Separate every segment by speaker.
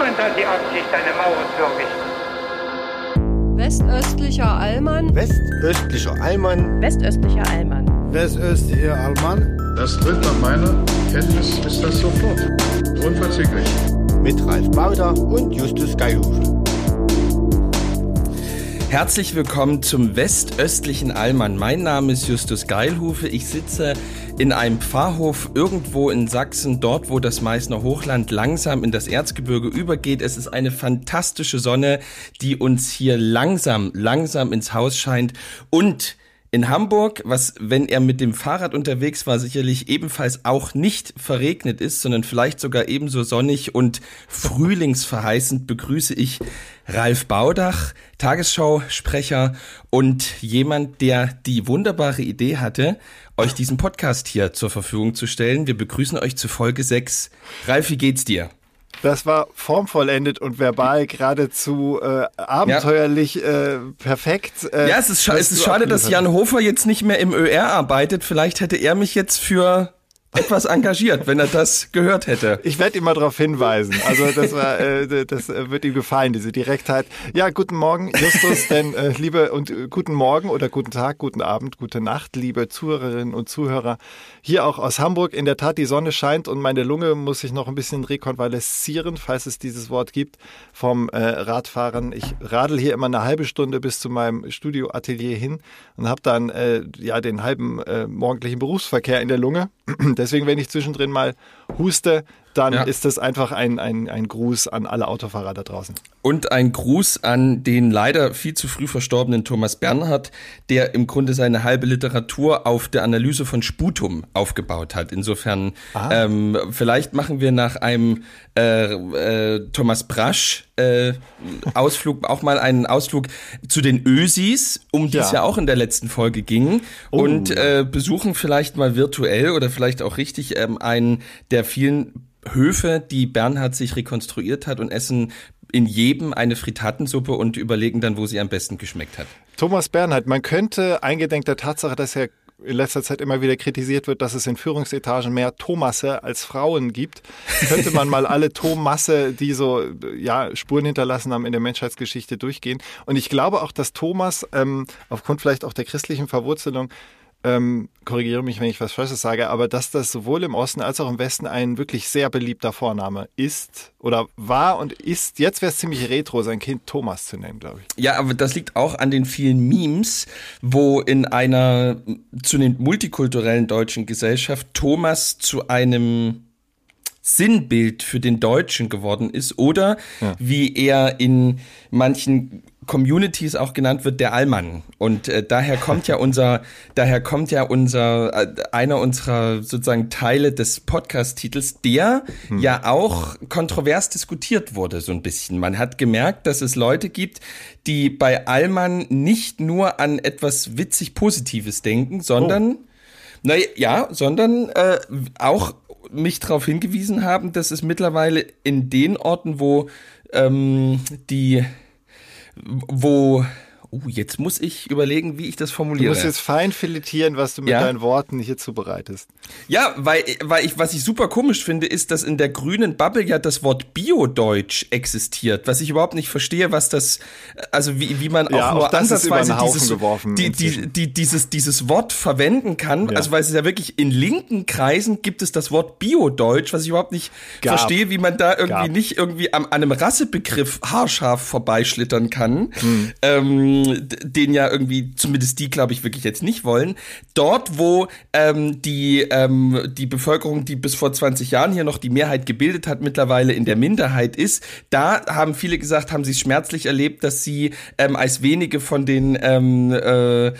Speaker 1: Niemand hat die Absicht, eine Mauer zu errichten.
Speaker 2: Westöstlicher Allmann.
Speaker 3: Westöstlicher Allmann.
Speaker 2: Westöstlicher Allmann.
Speaker 4: Westöstlicher Allmann.
Speaker 5: Das tritt nach meiner Kenntnis ist das sofort. Unverzüglich.
Speaker 3: Mit Ralf Bauder und Justus Geilhufe.
Speaker 6: Herzlich willkommen zum westöstlichen Allmann. Mein Name ist Justus Geilhufe. Ich sitze in einem Pfarrhof irgendwo in Sachsen, dort wo das Meißner Hochland langsam in das Erzgebirge übergeht. Es ist eine fantastische Sonne, die uns hier langsam, langsam ins Haus scheint und in Hamburg, was, wenn er mit dem Fahrrad unterwegs war, sicherlich ebenfalls auch nicht verregnet ist, sondern vielleicht sogar ebenso sonnig und frühlingsverheißend, begrüße ich Ralf Baudach, Tagesschau-Sprecher und jemand, der die wunderbare Idee hatte, euch diesen Podcast hier zur Verfügung zu stellen. Wir begrüßen euch zu Folge 6. Ralf, wie geht's dir?
Speaker 4: Das war formvollendet und verbal geradezu äh, abenteuerlich ja. äh, perfekt.
Speaker 6: Äh, ja, es ist, scha es ist schade, dass Jan Hofer jetzt nicht mehr im ÖR arbeitet. Vielleicht hätte er mich jetzt für etwas engagiert, wenn er das gehört hätte.
Speaker 4: Ich werde ihm mal darauf hinweisen. Also das war, äh, das wird ihm gefallen, diese Direktheit. Ja, guten Morgen, Justus, denn äh, liebe und äh, guten Morgen oder guten Tag, guten Abend, gute Nacht, liebe Zuhörerinnen und Zuhörer. Hier auch aus Hamburg. In der Tat, die Sonne scheint und meine Lunge muss sich noch ein bisschen rekonvaleszieren, falls es dieses Wort gibt, vom äh, Radfahren. Ich radel hier immer eine halbe Stunde bis zu meinem Studioatelier hin und habe dann äh, ja den halben äh, morgendlichen Berufsverkehr in der Lunge. Deswegen, wenn ich zwischendrin mal huste, dann ja. ist das einfach ein, ein, ein Gruß an alle Autofahrer da draußen.
Speaker 6: Und ein Gruß an den leider viel zu früh verstorbenen Thomas Bernhard, der im Grunde seine halbe Literatur auf der Analyse von Sputum aufgebaut hat. Insofern, ah. ähm, vielleicht machen wir nach einem äh, äh, Thomas Brasch äh, Ausflug auch mal einen Ausflug zu den Ösis, um die es ja. ja auch in der letzten Folge ging. Oh. Und äh, besuchen vielleicht mal virtuell oder vielleicht auch richtig ähm, einen der vielen Höfe, die Bernhard sich rekonstruiert hat und essen in jedem eine Fritatensuppe und überlegen dann, wo sie am besten geschmeckt hat.
Speaker 4: Thomas Bernhard, man könnte eingedenk der Tatsache, dass er in letzter Zeit immer wieder kritisiert wird, dass es in Führungsetagen mehr Thomasse als Frauen gibt, könnte man mal alle Thomasse, die so ja, Spuren hinterlassen haben in der Menschheitsgeschichte, durchgehen. Und ich glaube auch, dass Thomas ähm, aufgrund vielleicht auch der christlichen Verwurzelung ähm, korrigiere mich, wenn ich was Falsches sage, aber dass das sowohl im Osten als auch im Westen ein wirklich sehr beliebter Vorname ist oder war und ist, jetzt wäre es ziemlich retro, sein Kind Thomas zu nennen, glaube ich.
Speaker 6: Ja, aber das liegt auch an den vielen Memes, wo in einer zunehmend multikulturellen deutschen Gesellschaft Thomas zu einem Sinnbild für den Deutschen geworden ist oder ja. wie er in manchen Communities auch genannt wird, der Allmann. Und äh, daher kommt ja unser, daher kommt ja unser, äh, einer unserer sozusagen Teile des Podcast-Titels, der hm. ja auch kontrovers diskutiert wurde, so ein bisschen. Man hat gemerkt, dass es Leute gibt, die bei Allmann nicht nur an etwas witzig Positives denken, sondern, oh. naja, ja, sondern äh, auch mich darauf hingewiesen haben, dass es mittlerweile in den Orten, wo ähm, die wo Oh, jetzt muss ich überlegen, wie ich das formuliere.
Speaker 4: Du musst jetzt fein filetieren, was du mit ja? deinen Worten hier zubereitest.
Speaker 6: Ja, weil, weil ich, was ich super komisch finde, ist, dass in der grünen Bubble ja das Wort Biodeutsch existiert, was ich überhaupt nicht verstehe, was das, also wie, wie man auch ja, nur auch ansatzweise dieses, die, die, die, dieses, dieses Wort verwenden kann. Ja. Also, weil es ja wirklich in linken Kreisen gibt es das Wort Biodeutsch, was ich überhaupt nicht Gab. verstehe, wie man da irgendwie Gab. nicht irgendwie am, an einem Rassebegriff haarscharf vorbeischlittern kann. Hm. Ähm, den ja irgendwie, zumindest die, glaube ich, wirklich jetzt nicht wollen. Dort, wo ähm, die, ähm, die Bevölkerung, die bis vor 20 Jahren hier noch die Mehrheit gebildet hat, mittlerweile in der Minderheit ist, da haben viele gesagt, haben sie es schmerzlich erlebt, dass sie ähm, als wenige von den ähm, äh, äh,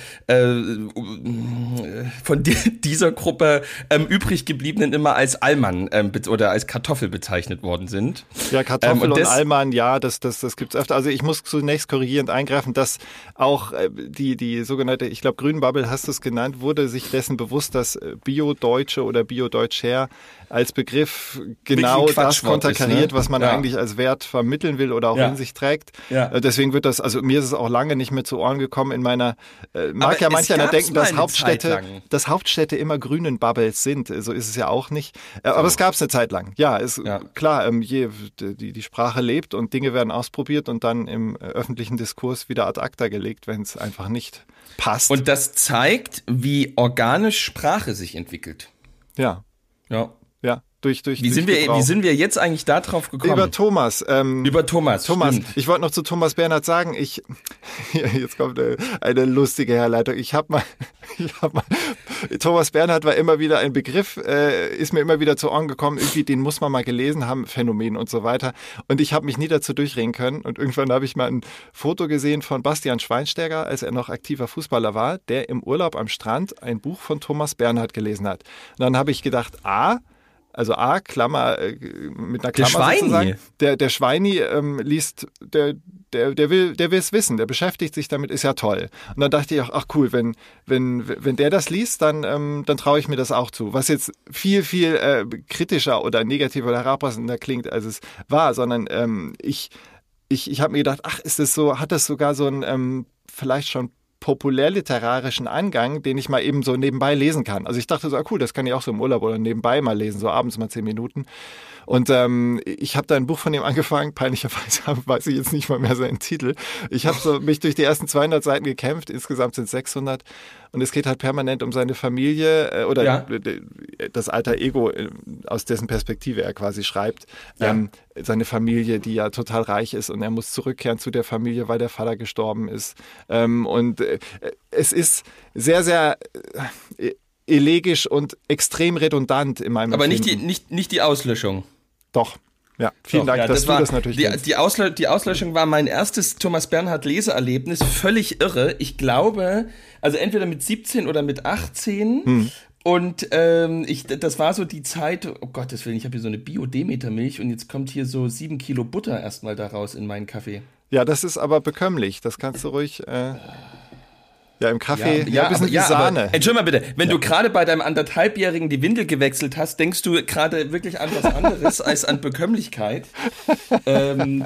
Speaker 6: von di dieser Gruppe ähm, übrig gebliebenen immer als Allmann ähm, oder als Kartoffel bezeichnet worden sind.
Speaker 4: Ja, Kartoffel ähm, und, und Allmann, ja, das, das, das gibt's öfter. Also ich muss zunächst korrigierend eingreifen, dass auch äh, die, die sogenannte, ich glaube, Grünbubble hast du es genannt, wurde sich dessen bewusst, dass äh, Bio-Deutsche oder Bio-Deutscher als Begriff genau das konterkariert, ne? was man ja. eigentlich als Wert vermitteln will oder auch ja. in sich trägt. Ja. Äh, deswegen wird das, also mir ist es auch lange nicht mehr zu Ohren gekommen in meiner, äh, mag Aber ja manch einer denken, dass Hauptstädte, dass Hauptstädte immer grünen Bubbles sind. So ist es ja auch nicht. Äh, aber so. es gab es eine Zeit lang. Ja, ist klar, ähm, je, die, die Sprache lebt und Dinge werden ausprobiert und dann im öffentlichen Diskurs wieder ad acta gelegt, wenn es einfach nicht passt.
Speaker 6: Und das zeigt, wie organisch Sprache sich entwickelt.
Speaker 4: Ja. Ja. Durch, durch,
Speaker 6: wie, durch sind wir, wie sind wir jetzt eigentlich da drauf gekommen?
Speaker 4: Über Thomas.
Speaker 6: Ähm, Über Thomas.
Speaker 4: Thomas. Stimmt. Ich wollte noch zu Thomas Bernhard sagen, ich, jetzt kommt eine, eine lustige Herleitung. Ich habe mal, ich hab mal, Thomas Bernhard war immer wieder ein Begriff, äh, ist mir immer wieder zu Ohren gekommen, irgendwie, den muss man mal gelesen haben, Phänomen und so weiter. Und ich habe mich nie dazu durchreden können. Und irgendwann habe ich mal ein Foto gesehen von Bastian Schweinsteiger, als er noch aktiver Fußballer war, der im Urlaub am Strand ein Buch von Thomas Bernhard gelesen hat. Und dann habe ich gedacht, ah, also A, Klammer, äh, mit einer Klammer der sozusagen. Der, der Schweini ähm, liest, der, der, der will, der will es wissen, der beschäftigt sich damit, ist ja toll. Und dann dachte ich auch, ach cool, wenn, wenn, wenn der das liest, dann, ähm, dann traue ich mir das auch zu. Was jetzt viel, viel äh, kritischer oder negativer oder herablassender klingt, als es war, sondern ähm, ich, ich, ich habe mir gedacht, ach, ist das so, hat das sogar so ein ähm, vielleicht schon populärliterarischen Angang, den ich mal eben so nebenbei lesen kann. Also ich dachte so, ah, cool, das kann ich auch so im Urlaub oder nebenbei mal lesen, so abends mal zehn Minuten. Und ähm, ich habe da ein Buch von ihm angefangen, peinlicherweise weiß ich jetzt nicht mal mehr seinen Titel. Ich habe so mich durch die ersten 200 Seiten gekämpft, insgesamt sind 600 und es geht halt permanent um seine Familie äh, oder ja. das alter Ego, äh, aus dessen Perspektive er quasi schreibt. Ja. Ähm, seine Familie, die ja total reich ist und er muss zurückkehren zu der Familie, weil der Vater gestorben ist. Ähm, und äh, es ist sehr, sehr äh, elegisch und extrem redundant in meinem
Speaker 6: Aber nicht die, nicht, nicht die Auslöschung.
Speaker 4: Doch. Ja, vielen Doch, Dank, ja, dass das du war, das natürlich
Speaker 6: die, die, Auslö die Auslöschung war mein erstes Thomas Bernhard Leseerlebnis, völlig irre. Ich glaube, also entweder mit 17 oder mit 18. Hm. Und ähm, ich, das war so die Zeit, oh Gottes Willen, ich habe hier so eine Bio-Demeter-Milch und jetzt kommt hier so sieben Kilo Butter erstmal daraus in meinen Kaffee.
Speaker 4: Ja, das ist aber bekömmlich. Das kannst du ruhig. Äh ja, im Kaffee, ja, ja, ein bisschen aber, wie Sahne.
Speaker 6: Aber, Entschuldigung mal bitte, wenn ja. du gerade bei deinem anderthalbjährigen die Windel gewechselt hast, denkst du gerade wirklich an was anderes als an Bekömmlichkeit. ähm,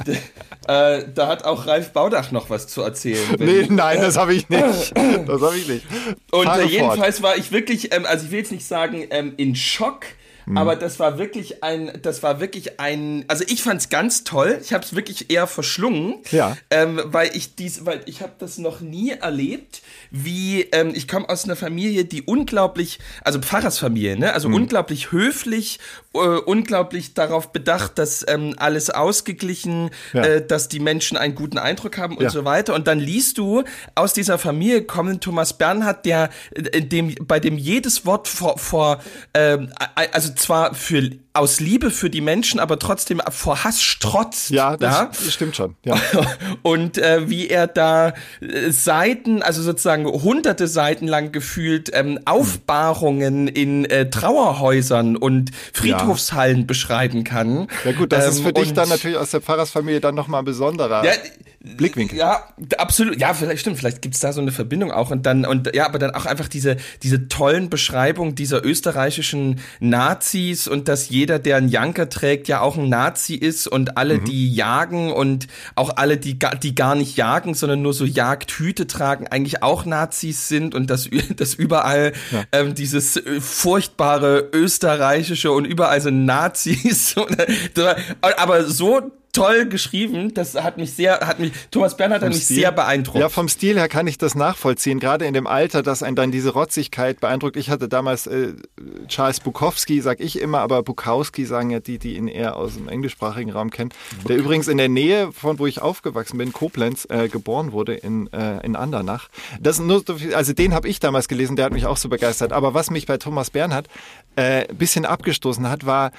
Speaker 6: äh, da hat auch Ralf Baudach noch was zu erzählen.
Speaker 4: Nee, nein, das habe ich nicht. Das habe ich nicht.
Speaker 6: Und äh, jedenfalls war ich wirklich, ähm, also ich will jetzt nicht sagen, ähm, in Schock, Mhm. Aber das war wirklich ein, das war wirklich ein, also ich fand's ganz toll. Ich habe es wirklich eher verschlungen,
Speaker 4: ja.
Speaker 6: ähm, weil ich dies, weil ich habe das noch nie erlebt, wie ähm, ich komme aus einer Familie, die unglaublich, also Pfarrersfamilie, ne, also mhm. unglaublich höflich, äh, unglaublich darauf bedacht, dass ähm, alles ausgeglichen, ja. äh, dass die Menschen einen guten Eindruck haben und ja. so weiter. Und dann liest du aus dieser Familie kommen Thomas Bernhard, der, äh, dem, bei dem jedes Wort vor, vor ähm, also zwar für aus Liebe für die Menschen, aber trotzdem vor Hass strotzt.
Speaker 4: Ja, das ja? stimmt schon. Ja.
Speaker 6: Und äh, wie er da äh, Seiten, also sozusagen hunderte Seiten lang gefühlt ähm, Aufbahrungen in äh, Trauerhäusern und Friedhofshallen ja. beschreiben kann.
Speaker 4: Ja gut, das ähm, ist für dich dann natürlich aus der Pfarrersfamilie dann nochmal ein besonderer. Ja, Blickwinkel.
Speaker 6: Ja, absolut. Ja, vielleicht stimmt. Vielleicht gibt's da so eine Verbindung auch und dann und ja, aber dann auch einfach diese diese tollen Beschreibungen dieser österreichischen Nazis und dass jeder, der einen Janker trägt, ja auch ein Nazi ist und alle, mhm. die jagen und auch alle, die die gar nicht jagen, sondern nur so Jagdhüte tragen, eigentlich auch Nazis sind und dass dass überall ja. ähm, dieses äh, furchtbare österreichische und überall so Nazis. aber so toll geschrieben. Das hat mich sehr, hat mich, Thomas Bernhard hat mich Stil? sehr beeindruckt.
Speaker 4: Ja, vom Stil her kann ich das nachvollziehen, gerade in dem Alter, dass einen dann diese Rotzigkeit beeindruckt. Ich hatte damals äh, Charles Bukowski, sag ich immer, aber Bukowski sagen ja die, die ihn eher aus dem englischsprachigen Raum kennen. Buk der übrigens in der Nähe von wo ich aufgewachsen bin, Koblenz, äh, geboren wurde in, äh, in Andernach. Das nur, also den habe ich damals gelesen, der hat mich auch so begeistert. Aber was mich bei Thomas Bernhard äh, bisschen abgestoßen hat, war,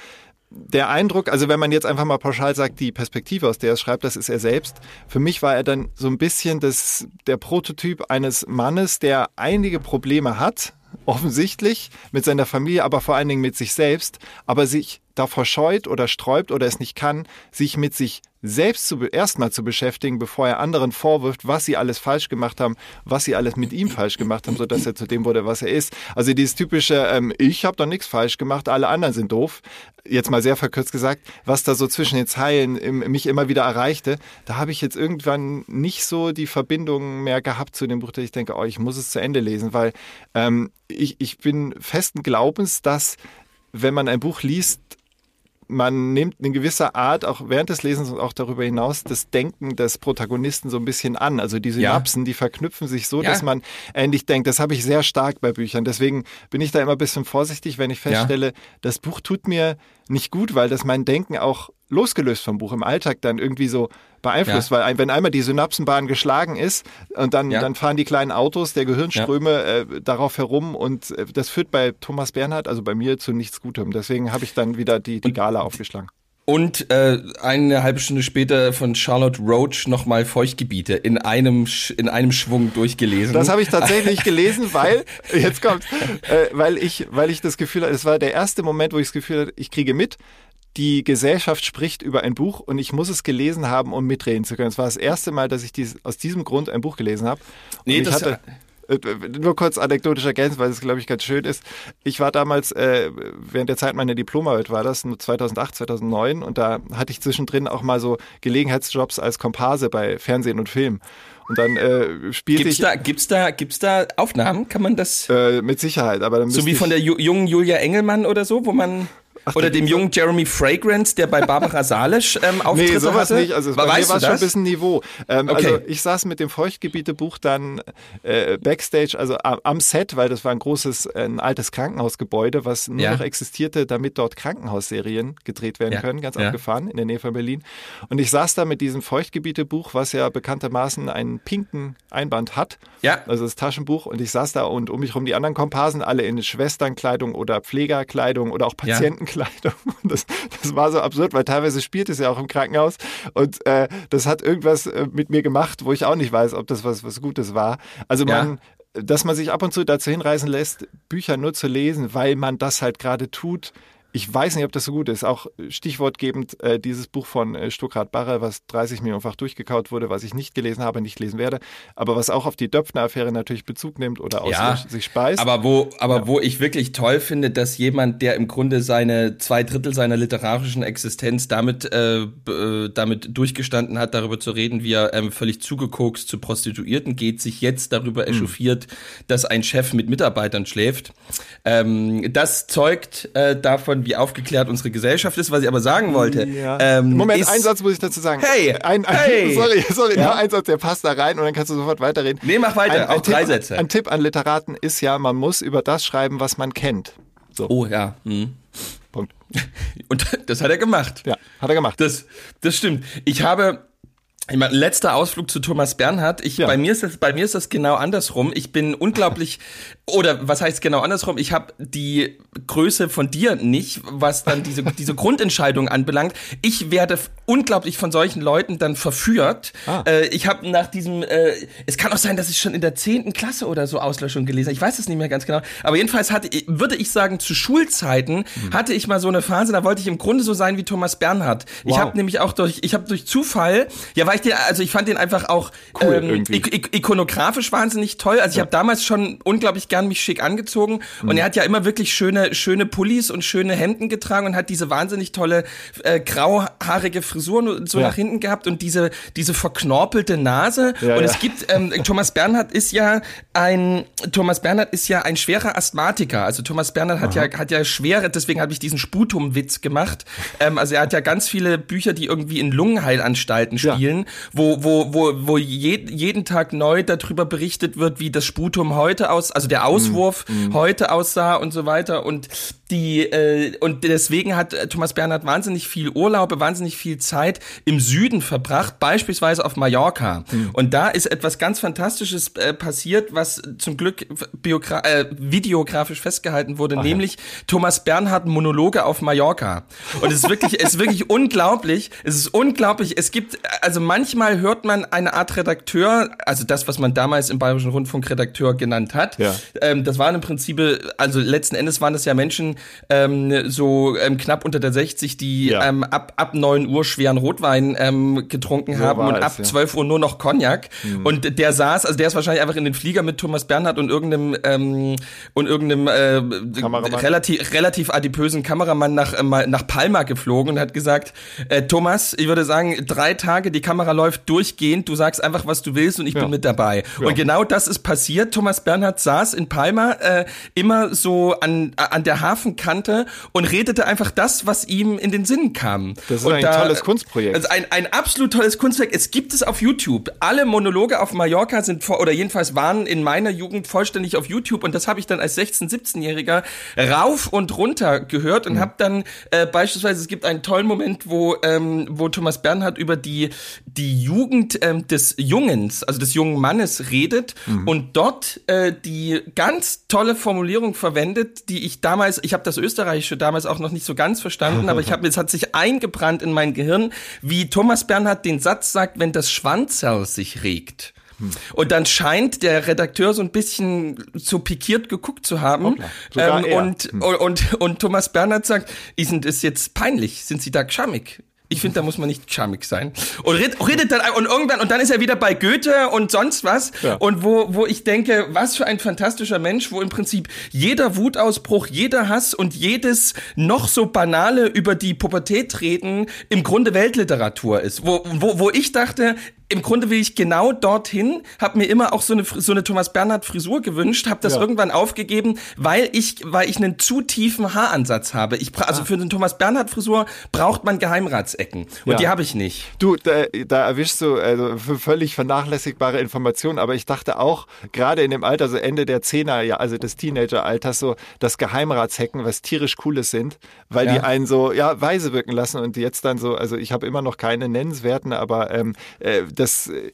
Speaker 4: der Eindruck, also wenn man jetzt einfach mal pauschal sagt, die Perspektive, aus der er schreibt, das ist er selbst. Für mich war er dann so ein bisschen das, der Prototyp eines Mannes, der einige Probleme hat, offensichtlich, mit seiner Familie, aber vor allen Dingen mit sich selbst, aber sich davor scheut oder sträubt oder es nicht kann, sich mit sich selbst zu, erstmal zu beschäftigen, bevor er anderen vorwirft, was sie alles falsch gemacht haben, was sie alles mit ihm falsch gemacht haben, sodass er zu dem wurde, was er ist. Also dieses typische, ähm, ich habe doch nichts falsch gemacht, alle anderen sind doof, jetzt mal sehr verkürzt gesagt, was da so zwischen den Zeilen im, mich immer wieder erreichte, da habe ich jetzt irgendwann nicht so die Verbindung mehr gehabt zu dem Buch, dass ich denke, oh, ich muss es zu Ende lesen, weil ähm, ich, ich bin festen Glaubens, dass wenn man ein Buch liest, man nimmt in gewisser Art auch während des Lesens und auch darüber hinaus das Denken des Protagonisten so ein bisschen an. Also die Synapsen, ja. die verknüpfen sich so, ja. dass man ähnlich denkt. Das habe ich sehr stark bei Büchern. Deswegen bin ich da immer ein bisschen vorsichtig, wenn ich feststelle, ja. das Buch tut mir nicht gut, weil das mein Denken auch losgelöst vom Buch im Alltag dann irgendwie so beeinflusst, ja. weil wenn einmal die Synapsenbahn geschlagen ist und dann, ja. dann fahren die kleinen Autos der Gehirnströme ja. äh, darauf herum und äh, das führt bei Thomas Bernhard, also bei mir, zu nichts Gutem. Deswegen habe ich dann wieder die, die Gala aufgeschlagen.
Speaker 6: Und äh, eine halbe Stunde später von Charlotte Roach nochmal Feuchtgebiete in einem in einem Schwung durchgelesen.
Speaker 4: Das habe ich tatsächlich gelesen, weil jetzt kommt, äh, weil ich weil ich das Gefühl hatte, es war der erste Moment, wo ich das Gefühl hatte, ich kriege mit, die Gesellschaft spricht über ein Buch und ich muss es gelesen haben, um mitreden zu können. Es war das erste Mal, dass ich dies, aus diesem Grund ein Buch gelesen habe. Nee, das hatte, äh, nur kurz anekdotisch ergänzen, weil es, glaube ich, ganz schön ist. Ich war damals, äh, während der Zeit meiner Diplomarbeit war das, 2008, 2009, und da hatte ich zwischendrin auch mal so Gelegenheitsjobs als Komparse bei Fernsehen und Film. Und dann äh, spielte
Speaker 6: gibt's
Speaker 4: ich.
Speaker 6: Da, gibt's da, gibt's da Aufnahmen? Kann man das?
Speaker 4: Äh, mit Sicherheit, aber dann
Speaker 6: So wie von der jungen Julia Engelmann oder so, wo man. Ach, Oder dem jungen Jeremy Fragrance, der bei Barbara Salisch ähm, Auftritte
Speaker 4: nee, sowas
Speaker 6: hatte?
Speaker 4: nicht. Also bei weißt mir war schon ein bisschen Niveau. Ähm, okay. Also ich saß mit dem Feuchtgebietebuch dann äh, Backstage, also am Set, weil das war ein großes, ein altes Krankenhausgebäude, was nur ja. noch existierte, damit dort Krankenhausserien gedreht werden ja. können, ganz ja. abgefahren in der Nähe von Berlin. Und ich saß da mit diesem Feuchtgebietebuch, was ja bekanntermaßen einen pinken Einband hat. Ja. Also das Taschenbuch. Und ich saß da und um mich herum die anderen Komparsen, alle in Schwesternkleidung oder Pflegerkleidung oder auch Patientenkleidung. Kleidung. Das, das war so absurd, weil teilweise spielt es ja auch im Krankenhaus und äh, das hat irgendwas äh, mit mir gemacht, wo ich auch nicht weiß, ob das was, was Gutes war. Also man, ja. dass man sich ab und zu dazu hinreißen lässt, Bücher nur zu lesen, weil man das halt gerade tut, ich weiß nicht, ob das so gut ist. Auch stichwortgebend äh, dieses Buch von äh, Stuckrad Barre, was 30 Millionenfach durchgekaut wurde, was ich nicht gelesen habe, nicht lesen werde, aber was auch auf die Döpfner-Affäre natürlich Bezug nimmt oder aus ja, sich speist.
Speaker 6: Aber wo, aber ja. wo ich wirklich toll finde, dass jemand, der im Grunde seine zwei Drittel seiner literarischen Existenz damit, äh, äh, damit durchgestanden hat, darüber zu reden, wie er ähm, völlig zugekokst zu Prostituierten geht, sich jetzt darüber hm. echauffiert, dass ein Chef mit Mitarbeitern schläft. Ähm, das zeugt äh, davon, wie aufgeklärt unsere Gesellschaft ist. Was ich aber sagen wollte. Ja.
Speaker 4: Ähm, Moment, ein Satz muss ich dazu sagen.
Speaker 6: Hey,
Speaker 4: ein, ein,
Speaker 6: hey.
Speaker 4: sorry, sorry, ja? nur ein Satz, der passt da rein und dann kannst du sofort weiterreden.
Speaker 6: Nee, mach weiter, ein, ein auch
Speaker 4: Tipp,
Speaker 6: drei Sätze.
Speaker 4: Ein Tipp an Literaten ist ja, man muss über das schreiben, was man kennt.
Speaker 6: So. Oh ja. Hm.
Speaker 4: Punkt.
Speaker 6: Und das hat er gemacht.
Speaker 4: Ja, hat er gemacht.
Speaker 6: Das, das stimmt. Ich habe meine, letzter Ausflug zu Thomas Bernhard. Ich, ja. bei mir ist das, bei mir ist das genau andersrum. Ich bin unglaublich, oder was heißt genau andersrum? Ich habe die Größe von dir nicht, was dann diese, diese Grundentscheidung anbelangt. Ich werde unglaublich von solchen Leuten dann verführt. Ah. Äh, ich habe nach diesem, äh, es kann auch sein, dass ich schon in der zehnten Klasse oder so Auslöschung gelesen habe. Ich weiß es nicht mehr ganz genau. Aber jedenfalls hatte, würde ich sagen, zu Schulzeiten hm. hatte ich mal so eine Phase, da wollte ich im Grunde so sein wie Thomas Bernhard. Wow. Ich habe nämlich auch durch, ich habe durch Zufall, ja, weil ich den, also ich fand den einfach auch cool, ähm, ik ik ikonografisch wahnsinnig toll. Also ich ja. habe damals schon unglaublich gern mich schick angezogen mhm. und er hat ja immer wirklich schöne, schöne Pullis und schöne Hemden getragen und hat diese wahnsinnig tolle äh, grauhaarige Frisuren so ja. nach hinten gehabt und diese, diese verknorpelte Nase. Ja, und es gibt, ähm, Thomas Bernhard ist ja ein, Thomas Bernhard ist ja ein schwerer Asthmatiker. Also Thomas Bernhard hat ja, hat ja schwere, deswegen habe ich diesen Sputum-Witz gemacht. Ähm, also er hat ja ganz viele Bücher, die irgendwie in Lungenheilanstalten spielen wo, wo, wo, wo je, jeden Tag neu darüber berichtet wird, wie das Sputum heute aus, also der Auswurf mm, mm. heute aussah und so weiter. Und die äh, und deswegen hat äh, Thomas Bernhard wahnsinnig viel Urlaube, wahnsinnig viel Zeit im Süden verbracht, beispielsweise auf Mallorca. Mhm. Und da ist etwas ganz Fantastisches äh, passiert, was zum Glück biogra äh, videografisch festgehalten wurde, Ach, nämlich ja. Thomas Bernhard Monologe auf Mallorca. Und es ist wirklich, es ist wirklich unglaublich. Es ist unglaublich. Es gibt, also manchmal hört man eine Art Redakteur, also das, was man damals im Bayerischen Rundfunk Redakteur genannt hat. Ja. Ähm, das waren im Prinzip, also letzten Endes waren das ja Menschen, ähm, so ähm, knapp unter der 60, die ja. ähm, ab, ab 9 Uhr schweren Rotwein ähm, getrunken so haben und ab es, 12 Uhr nur noch Cognac. Mhm. Und der saß, also der ist wahrscheinlich einfach in den Flieger mit Thomas Bernhard und irgendeinem ähm, und irgendeinem äh, relativ, relativ adipösen Kameramann nach, äh, nach Palma geflogen und hat gesagt, äh, Thomas, ich würde sagen, drei Tage, die Kamera läuft durchgehend, du sagst einfach, was du willst und ich ja. bin mit dabei. Ja. Und genau das ist passiert. Thomas Bernhard saß in Palma äh, immer so an, an der Hafen kannte und redete einfach das, was ihm in den Sinn kam.
Speaker 4: Das ist
Speaker 6: und
Speaker 4: ein da, tolles Kunstprojekt.
Speaker 6: Also ein, ein absolut tolles Kunstwerk. Es gibt es auf YouTube. Alle Monologe auf Mallorca sind vor, oder jedenfalls waren in meiner Jugend vollständig auf YouTube und das habe ich dann als 16-, 17-Jähriger rauf und runter gehört und mhm. habe dann äh, beispielsweise, es gibt einen tollen Moment, wo, ähm, wo Thomas Bernhard über die, die Jugend ähm, des Jungens, also des jungen Mannes redet mhm. und dort äh, die ganz tolle Formulierung verwendet, die ich damals, ich habe das Österreichische damals auch noch nicht so ganz verstanden, aber ich habe es hat sich eingebrannt in mein Gehirn, wie Thomas Bernhard den Satz sagt, wenn das Schwanzerl sich regt. Hm. Und dann scheint der Redakteur so ein bisschen so pikiert geguckt zu haben. Ähm, und, hm. und, und, und Thomas Bernhard sagt, ist es jetzt peinlich? Sind Sie da geschammig? Ich finde, da muss man nicht charmig sein. Und redet, redet dann und irgendwann und dann ist er wieder bei Goethe und sonst was ja. und wo wo ich denke, was für ein fantastischer Mensch, wo im Prinzip jeder Wutausbruch, jeder Hass und jedes noch so banale über die Pubertät reden im Grunde Weltliteratur ist. Wo wo wo ich dachte, im Grunde will ich genau dorthin, habe mir immer auch so eine so eine Thomas Bernhard Frisur gewünscht, habe das ja. irgendwann aufgegeben, weil ich weil ich einen zu tiefen Haaransatz habe. Ich also ah. für eine Thomas Bernhard Frisur braucht man Geheimratsecken und ja. die habe ich nicht.
Speaker 4: Du da, da erwischst du also völlig vernachlässigbare Informationen, aber ich dachte auch gerade in dem Alter so Ende der Zehner, ja, also des Teenageralters so das Geheimratshecken, was tierisch cooles sind, weil ja. die einen so ja weise wirken lassen und jetzt dann so, also ich habe immer noch keine nennenswerten, aber ähm, äh, das äh,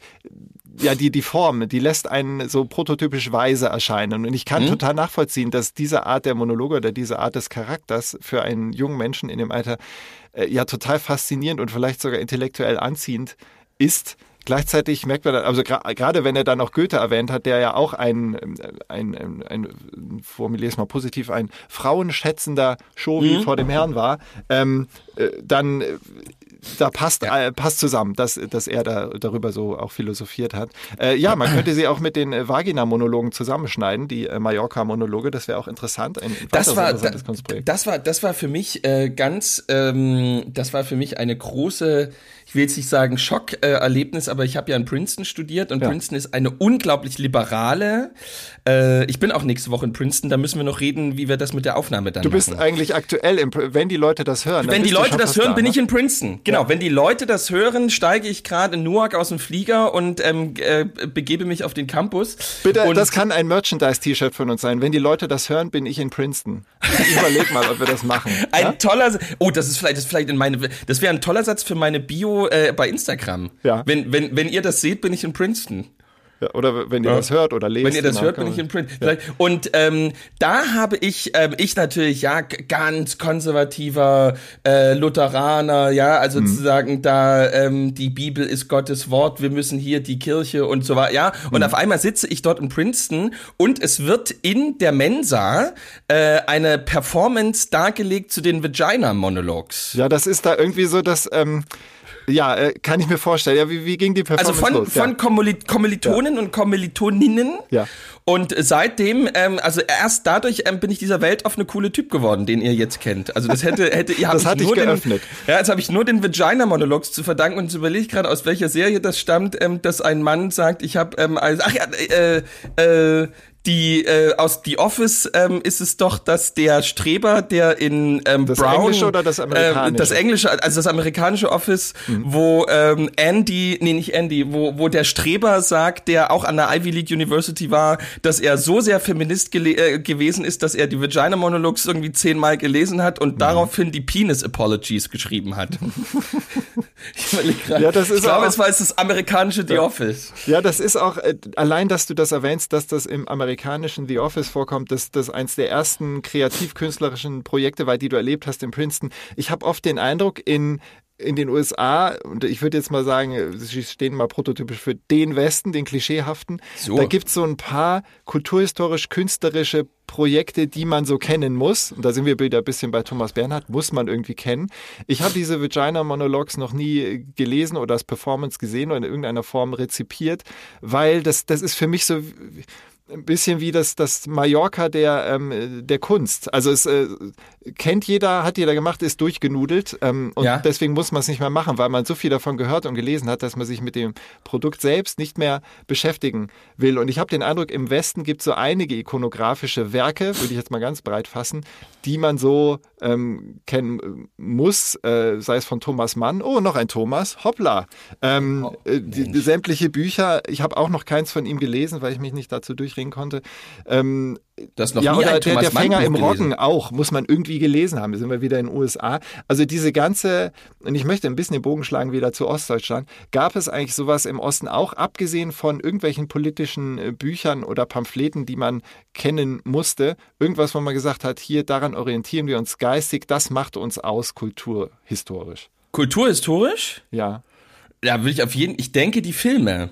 Speaker 4: ja, die, die Form, die lässt einen so prototypisch weise erscheinen. Und ich kann mhm. total nachvollziehen, dass diese Art der Monologe oder diese Art des Charakters für einen jungen Menschen in dem Alter äh, ja total faszinierend und vielleicht sogar intellektuell anziehend ist. Gleichzeitig merkt man, also gerade wenn er dann auch Goethe erwähnt hat, der ja auch ein, ein, ein, ein formuliere es mal positiv, ein frauenschätzender Shovi mhm. vor dem Herrn war, ähm, äh, dann da passt, ja. äh, passt zusammen, dass, dass er da darüber so auch philosophiert hat. Äh, ja, man könnte sie auch mit den äh, Vagina-Monologen zusammenschneiden, die äh, Mallorca-Monologe, das wäre auch interessant. Ein
Speaker 6: das war, da, das war, das war für mich äh, ganz, ähm, das war für mich eine große ich will jetzt nicht sagen Schockerlebnis, aber ich habe ja in Princeton studiert und ja. Princeton ist eine unglaublich liberale. Äh, ich bin auch nächste Woche in Princeton, da müssen wir noch reden, wie wir das mit der Aufnahme dann
Speaker 4: Du bist
Speaker 6: machen.
Speaker 4: eigentlich aktuell, in, wenn die Leute das hören.
Speaker 6: Wenn die Leute das hören, da, bin ne? ich in Princeton. Genau, ja. wenn die Leute das hören, steige ich gerade in Newark aus dem Flieger und ähm, äh, begebe mich auf den Campus.
Speaker 4: Bitte, und das kann ein Merchandise-T-Shirt von uns sein. Wenn die Leute das hören, bin ich in Princeton. Überleg mal, ob wir das machen.
Speaker 6: Ein ja? toller, oh, das ist vielleicht, das ist vielleicht in meine, das wäre ein toller Satz für meine Bio äh, bei Instagram. Ja. Wenn, wenn, wenn ihr das seht, bin ich in Princeton.
Speaker 4: Ja, oder wenn ihr ja. das hört oder lest.
Speaker 6: Wenn ihr das hört, bin ich in Print. Ja. Und ähm, da habe ich, ähm, ich natürlich, ja, ganz konservativer äh, Lutheraner, ja, also mhm. zu sagen, da ähm, die Bibel ist Gottes Wort, wir müssen hier die Kirche und so weiter, ja. Und mhm. auf einmal sitze ich dort in Princeton und es wird in der Mensa äh, eine Performance dargelegt zu den Vagina-Monologues.
Speaker 4: Ja, das ist da irgendwie so, dass ähm, ja, äh, kann ich mir vorstellen. Ja, wie, wie ging die Performance
Speaker 6: Also von,
Speaker 4: los?
Speaker 6: von ja. Kommilitonen ja. und Kommilitoninnen.
Speaker 4: Ja.
Speaker 6: Und seitdem, ähm, also erst dadurch ähm, bin ich dieser weltoffene coole Typ geworden, den ihr jetzt kennt. Also das hätte, hätte ihr
Speaker 4: Das hatte ich geöffnet.
Speaker 6: Den, ja, jetzt habe ich nur den Vagina-Monologs zu verdanken und überlege gerade, aus welcher Serie das stammt, ähm, dass ein Mann sagt, ich habe, ähm, also, ach ja, äh, äh, die äh, aus The Office ähm, ist es doch, dass der Streber, der in ähm,
Speaker 4: das
Speaker 6: Brown,
Speaker 4: Englische oder das amerikanische?
Speaker 6: Äh, das Englische, also das amerikanische Office, mhm. wo ähm, Andy, nee nicht Andy, wo wo der Streber sagt, der auch an der Ivy League University war, dass er so sehr Feminist äh, gewesen ist, dass er die Vagina Monologues irgendwie zehnmal gelesen hat und mhm. daraufhin die Penis Apologies geschrieben hat. ich ja, das ist ich glaube, es war jetzt das amerikanische The Office.
Speaker 4: Ja, das ist auch, äh, allein, dass du das erwähnst, dass das im amerikanischen The Office vorkommt, dass das eins der ersten kreativ-künstlerischen Projekte war, die du erlebt hast in Princeton. Ich habe oft den Eindruck, in in den USA, und ich würde jetzt mal sagen, sie stehen mal prototypisch für den Westen, den klischeehaften, so. da gibt es so ein paar kulturhistorisch-künstlerische Projekte, die man so kennen muss. Und da sind wir wieder ein bisschen bei Thomas Bernhard, muss man irgendwie kennen. Ich habe diese Vagina Monologues noch nie gelesen oder als Performance gesehen oder in irgendeiner Form rezipiert, weil das, das ist für mich so ein bisschen wie das, das Mallorca der, ähm, der Kunst. Also es äh, kennt jeder, hat jeder gemacht, ist durchgenudelt ähm, und ja. deswegen muss man es nicht mehr machen, weil man so viel davon gehört und gelesen hat, dass man sich mit dem Produkt selbst nicht mehr beschäftigen will. Und ich habe den Eindruck, im Westen gibt es so einige ikonografische Werke, würde ich jetzt mal ganz breit fassen, die man so ähm, kennen muss, äh, sei es von Thomas Mann, oh, noch ein Thomas, hoppla. Ähm, oh, äh, die, sämtliche Bücher, ich habe auch noch keins von ihm gelesen, weil ich mich nicht dazu durchringe bringen konnte. Ähm,
Speaker 6: das noch
Speaker 4: ja,
Speaker 6: oder
Speaker 4: der, der Fänger im Roggen auch, muss man irgendwie gelesen haben. Da sind wir wieder in den USA. Also diese ganze, und ich möchte ein bisschen den Bogen schlagen wieder zu Ostdeutschland, gab es eigentlich sowas im Osten auch, abgesehen von irgendwelchen politischen äh, Büchern oder Pamphleten, die man kennen musste, irgendwas, wo man gesagt hat, hier daran orientieren wir uns geistig, das macht uns aus kulturhistorisch.
Speaker 6: Kulturhistorisch?
Speaker 4: Ja.
Speaker 6: Ja, würde ich auf jeden, ich denke die Filme.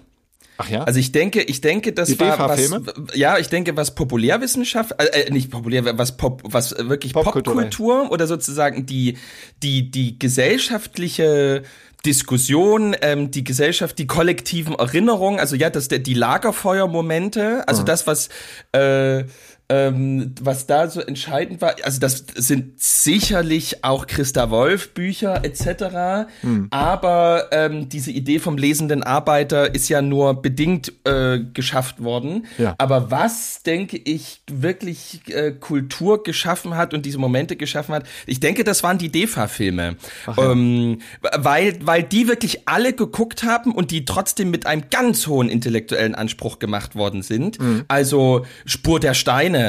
Speaker 4: Ach ja?
Speaker 6: Also ich denke, ich denke, das
Speaker 4: Die
Speaker 6: war was, ja, ich denke, was Populärwissenschaft, äh, äh, nicht populär, was Pop, was wirklich Popkultur oder sozusagen die, die, die gesellschaftliche Diskussion, ähm, die Gesellschaft, die kollektiven Erinnerungen, also ja, das der die Lagerfeuermomente, also mhm. das was äh, ähm, was da so entscheidend war, also das sind sicherlich auch Christa Wolf Bücher etc. Hm. Aber ähm, diese Idee vom lesenden Arbeiter ist ja nur bedingt äh, geschafft worden. Ja. Aber was denke ich wirklich äh, Kultur geschaffen hat und diese Momente geschaffen hat, ich denke, das waren die DEFA-Filme, ja. ähm, weil weil die wirklich alle geguckt haben und die trotzdem mit einem ganz hohen intellektuellen Anspruch gemacht worden sind. Mhm. Also Spur der Steine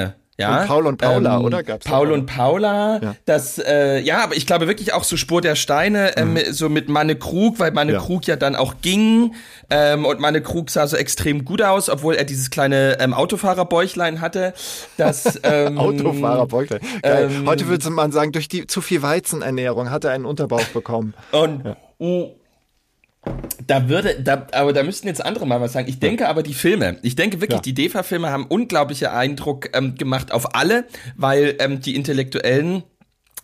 Speaker 6: ja,
Speaker 4: und Paul und Paula, ähm, oder?
Speaker 6: Gab's Paul und Paula, ja. das, äh, ja, aber ich glaube wirklich auch so Spur der Steine, ähm, mhm. so mit Manne Krug, weil Manne ja. Krug ja dann auch ging ähm, und Manne Krug sah so extrem gut aus, obwohl er dieses kleine ähm, Autofahrerbäuchlein hatte. Das, ähm,
Speaker 4: Autofahrerbäuchlein. Geil. Ähm, Heute würde man sagen, durch die zu viel Weizenernährung hat er einen Unterbauch bekommen.
Speaker 6: Und ja. Da würde, da, aber da müssten jetzt andere mal was sagen. Ich denke aber die Filme, ich denke wirklich, ja. die DEFA-Filme haben unglaublichen Eindruck ähm, gemacht auf alle, weil ähm, die Intellektuellen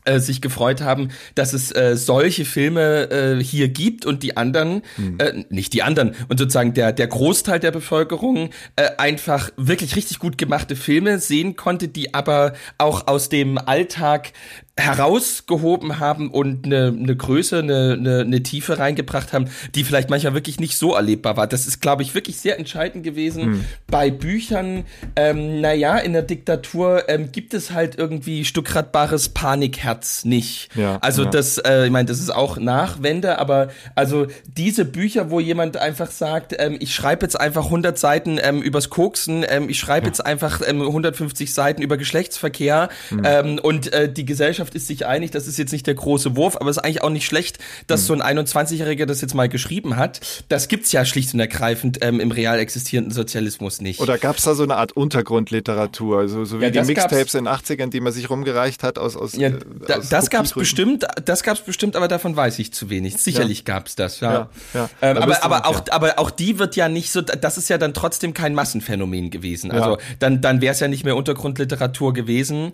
Speaker 6: äh, sich gefreut haben, dass es äh, solche Filme äh, hier gibt und die anderen, hm. äh, nicht die anderen, und sozusagen der, der Großteil der Bevölkerung äh, einfach wirklich richtig gut gemachte Filme sehen konnte, die aber auch aus dem Alltag herausgehoben haben und eine, eine Größe, eine, eine, eine Tiefe reingebracht haben, die vielleicht manchmal wirklich nicht so erlebbar war. Das ist, glaube ich, wirklich sehr entscheidend gewesen. Hm. Bei Büchern, ähm, naja, in der Diktatur ähm, gibt es halt irgendwie stuckradbares Panikherz nicht. Ja, also ja. das, äh, ich meine, das ist auch Nachwende, aber also diese Bücher, wo jemand einfach sagt, ähm, ich schreibe jetzt einfach 100 Seiten ähm, übers Koksen, ähm, ich schreibe ja. jetzt einfach ähm, 150 Seiten über Geschlechtsverkehr hm. ähm, und äh, die Gesellschaft Gesellschaft ist sich einig, das ist jetzt nicht der große Wurf, aber es ist eigentlich auch nicht schlecht, dass mhm. so ein 21-Jähriger das jetzt mal geschrieben hat. Das gibt's ja schlicht und ergreifend ähm, im real existierenden Sozialismus nicht.
Speaker 4: Oder gab's da so eine Art Untergrundliteratur, also so wie ja, die Mixtapes in den 80ern, die man sich rumgereicht hat aus aus
Speaker 6: Ja, da, aus das gab's bestimmt, das gab's bestimmt, aber davon weiß ich zu wenig. Sicherlich ja. gab's das, ja. ja, ja. Ähm, aber aber auch aber auch die wird ja nicht so das ist ja dann trotzdem kein Massenphänomen gewesen. Also dann dann wäre es ja nicht mehr Untergrundliteratur gewesen.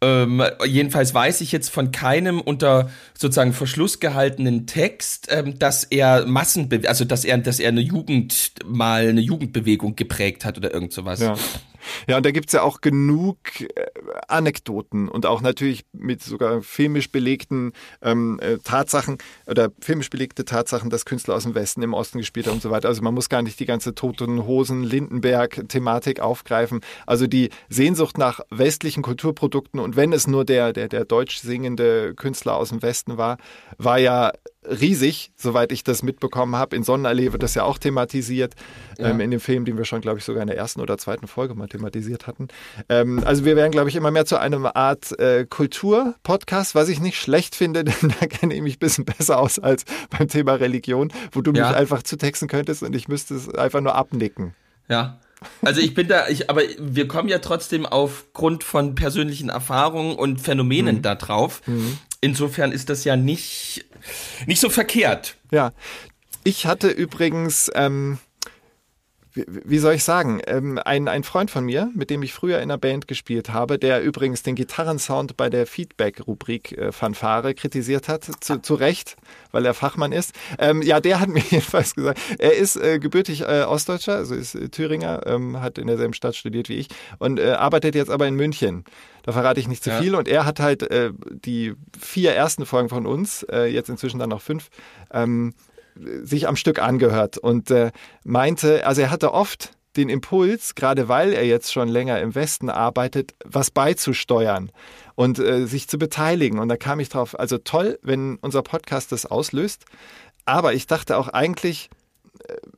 Speaker 6: Ähm, jedenfalls weiß weiß ich jetzt von keinem unter sozusagen Verschluss gehaltenen Text, ähm, dass er Massenbe also dass er, dass er eine Jugend mal eine Jugendbewegung geprägt hat oder irgend sowas.
Speaker 4: Ja. Ja, und da gibt's ja auch genug äh, Anekdoten und auch natürlich mit sogar filmisch belegten ähm, äh, Tatsachen oder filmisch belegte Tatsachen, dass Künstler aus dem Westen im Osten gespielt haben und so weiter. Also man muss gar nicht die ganze Toten Hosen, Lindenberg-Thematik aufgreifen. Also die Sehnsucht nach westlichen Kulturprodukten und wenn es nur der, der, der deutsch singende Künstler aus dem Westen war, war ja riesig, soweit ich das mitbekommen habe. In Sonnenallee wird das ja auch thematisiert, ja. ähm, in dem Film, den wir schon, glaube ich, sogar in der ersten oder zweiten Folge mal thematisiert hatten. Ähm, also wir werden, glaube ich, immer mehr zu einer Art äh, Kultur-Podcast, was ich nicht schlecht finde, denn da kenne ich mich ein bisschen besser aus als beim Thema Religion, wo du ja. mich einfach zutexten könntest und ich müsste es einfach nur abnicken.
Speaker 6: Ja, also ich bin da, ich, aber wir kommen ja trotzdem aufgrund von persönlichen Erfahrungen und Phänomenen mhm. da drauf. Mhm. Insofern ist das ja nicht, nicht so verkehrt.
Speaker 4: Ja. Ich hatte übrigens, ähm, wie, wie soll ich sagen, ähm, ein, ein Freund von mir, mit dem ich früher in einer Band gespielt habe, der übrigens den Gitarrensound bei der Feedback-Rubrik äh, Fanfare kritisiert hat, zu, zu Recht, weil er Fachmann ist. Ähm, ja, der hat mir jedenfalls gesagt, er ist äh, gebürtig äh, Ostdeutscher, also ist äh, Thüringer, ähm, hat in derselben Stadt studiert wie ich und äh, arbeitet jetzt aber in München. Da verrate ich nicht zu ja. viel. Und er hat halt äh, die vier ersten Folgen von uns, jetzt inzwischen dann noch fünf, ähm, sich am Stück angehört und äh, meinte, also er hatte oft den Impuls, gerade weil er jetzt schon länger im Westen arbeitet, was beizusteuern und äh, sich zu beteiligen. Und da kam ich drauf, also toll, wenn unser Podcast das auslöst. Aber ich dachte auch eigentlich,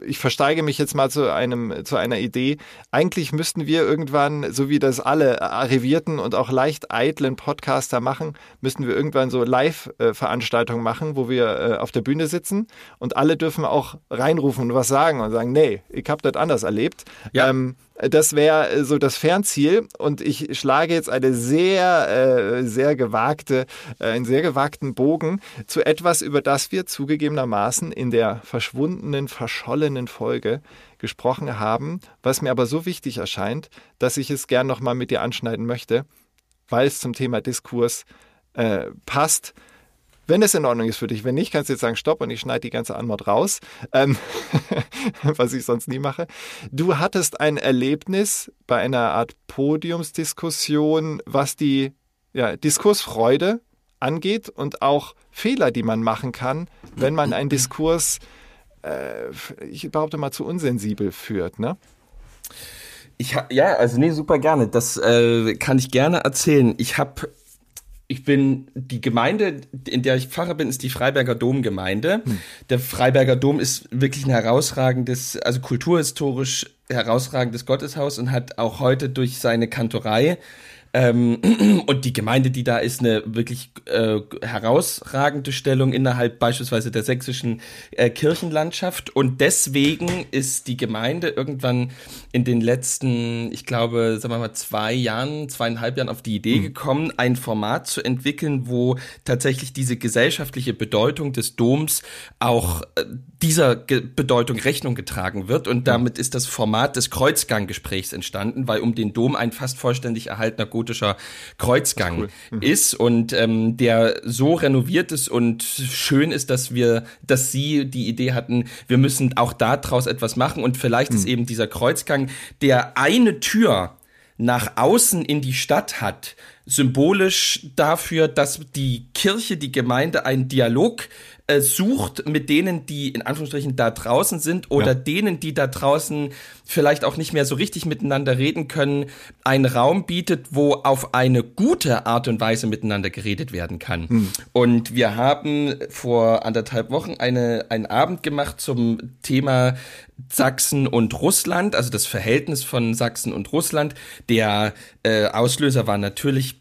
Speaker 4: ich versteige mich jetzt mal zu einem zu einer Idee. Eigentlich müssten wir irgendwann, so wie das alle arrivierten und auch leicht eitlen Podcaster machen, müssten wir irgendwann so Live-Veranstaltungen machen, wo wir äh, auf der Bühne sitzen und alle dürfen auch reinrufen und was sagen und sagen, nee, ich habe das anders erlebt. Ja. Ähm, das wäre äh, so das Fernziel. Und ich schlage jetzt eine sehr, äh, sehr gewagte, äh, einen sehr gewagten Bogen zu etwas, über das wir zugegebenermaßen in der verschwundenen, verschollenen Folge gesprochen haben, was mir aber so wichtig erscheint, dass ich es gern nochmal mit dir anschneiden möchte, weil es zum Thema Diskurs äh, passt wenn es in Ordnung ist für dich. Wenn nicht, kannst du jetzt sagen, stopp und ich schneide die ganze Antwort raus, ähm, was ich sonst nie mache. Du hattest ein Erlebnis bei einer Art Podiumsdiskussion, was die ja, Diskursfreude angeht und auch Fehler, die man machen kann, wenn man einen Diskurs, äh, ich behaupte mal, zu unsensibel führt. Ne?
Speaker 6: Ich ja, also nee, super gerne. Das äh, kann ich gerne erzählen. Ich habe ich bin, die Gemeinde, in der ich Pfarrer bin, ist die Freiberger Domgemeinde. Hm. Der Freiberger Dom ist wirklich ein herausragendes, also kulturhistorisch herausragendes Gotteshaus und hat auch heute durch seine Kantorei ähm, und die Gemeinde, die da ist, eine wirklich äh, herausragende Stellung innerhalb beispielsweise der sächsischen äh, Kirchenlandschaft. Und deswegen ist die Gemeinde irgendwann in den letzten, ich glaube, sagen wir mal, zwei Jahren, zweieinhalb Jahren auf die Idee mhm. gekommen, ein Format zu entwickeln, wo tatsächlich diese gesellschaftliche Bedeutung des Doms auch äh, dieser Ge Bedeutung Rechnung getragen wird. Und damit ist das Format des Kreuzganggesprächs entstanden, weil um den Dom ein fast vollständig erhaltener gotischer Kreuzgang ist, cool. mhm. ist und ähm, der so renoviert ist und schön ist, dass wir, dass sie die Idee hatten, wir müssen auch daraus etwas machen und vielleicht mhm. ist eben dieser Kreuzgang, der eine Tür nach außen in die Stadt hat, symbolisch dafür, dass die Kirche, die Gemeinde einen Dialog äh, sucht mit denen, die in Anführungsstrichen da draußen sind oder ja. denen, die da draußen vielleicht auch nicht mehr so richtig miteinander reden können, einen Raum bietet, wo auf eine gute Art und Weise miteinander geredet werden kann. Hm. Und wir haben vor anderthalb Wochen eine, einen Abend gemacht zum Thema Sachsen und Russland, also das Verhältnis von Sachsen und Russland. Der äh, Auslöser war natürlich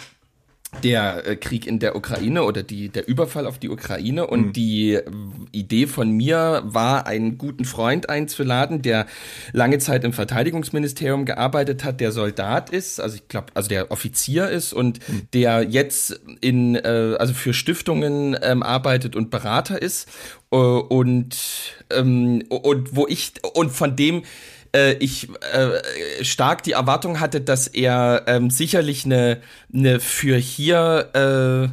Speaker 6: der äh, Krieg in der Ukraine oder die, der Überfall auf die Ukraine und mhm. die Idee von mir war, einen guten Freund einzuladen, der lange Zeit im Verteidigungsministerium gearbeitet hat, der Soldat ist, also ich glaube, also der Offizier ist und mhm. der jetzt in, äh, also für Stiftungen ähm, arbeitet und Berater ist äh, und, ähm, und wo ich, und von dem äh, ich äh, stark die Erwartung hatte, dass er ähm, sicherlich eine, eine für hier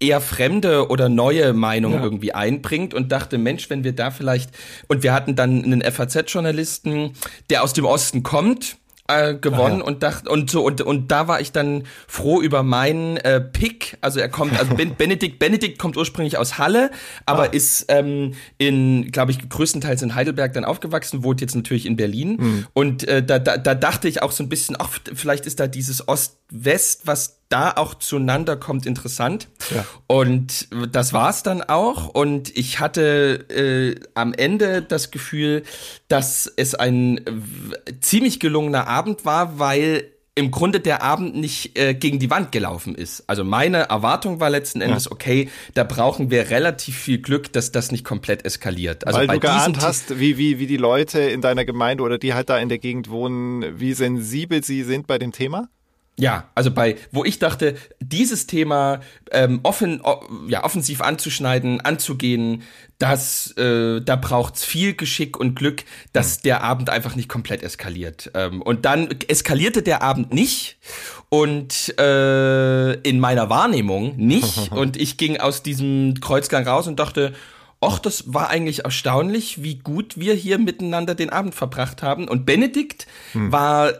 Speaker 6: äh, eher fremde oder neue Meinung ja. irgendwie einbringt und dachte, Mensch, wenn wir da vielleicht und wir hatten dann einen FAZ-Journalisten, der aus dem Osten kommt äh, gewonnen ah, ja. und dachte und so und und da war ich dann froh über meinen äh, Pick. Also er kommt, also ben, Benedikt Benedikt kommt ursprünglich aus Halle, aber ah. ist ähm, in, glaube ich, größtenteils in Heidelberg dann aufgewachsen, wohnt jetzt natürlich in Berlin. Mhm. Und äh, da, da da dachte ich auch so ein bisschen, ach, vielleicht ist da dieses Ost-West, was da auch zueinander kommt interessant. Ja. Und das war's dann auch. Und ich hatte äh, am Ende das Gefühl, dass es ein ziemlich gelungener Abend war, weil im Grunde der Abend nicht äh, gegen die Wand gelaufen ist. Also meine Erwartung war letzten Endes, ja. okay, da brauchen wir relativ viel Glück, dass das nicht komplett eskaliert. Also
Speaker 4: Weil du geahnt hast, wie, wie, wie die Leute in deiner Gemeinde oder die halt da in der Gegend wohnen, wie sensibel sie sind bei dem Thema?
Speaker 6: Ja, also bei, wo ich dachte, dieses Thema ähm, offen, o, ja, offensiv anzuschneiden, anzugehen, das, äh, da braucht's viel Geschick und Glück, dass mhm. der Abend einfach nicht komplett eskaliert. Ähm, und dann eskalierte der Abend nicht und äh, in meiner Wahrnehmung nicht. und ich ging aus diesem Kreuzgang raus und dachte, Och, das war eigentlich erstaunlich, wie gut wir hier miteinander den Abend verbracht haben. Und Benedikt hm. war äh,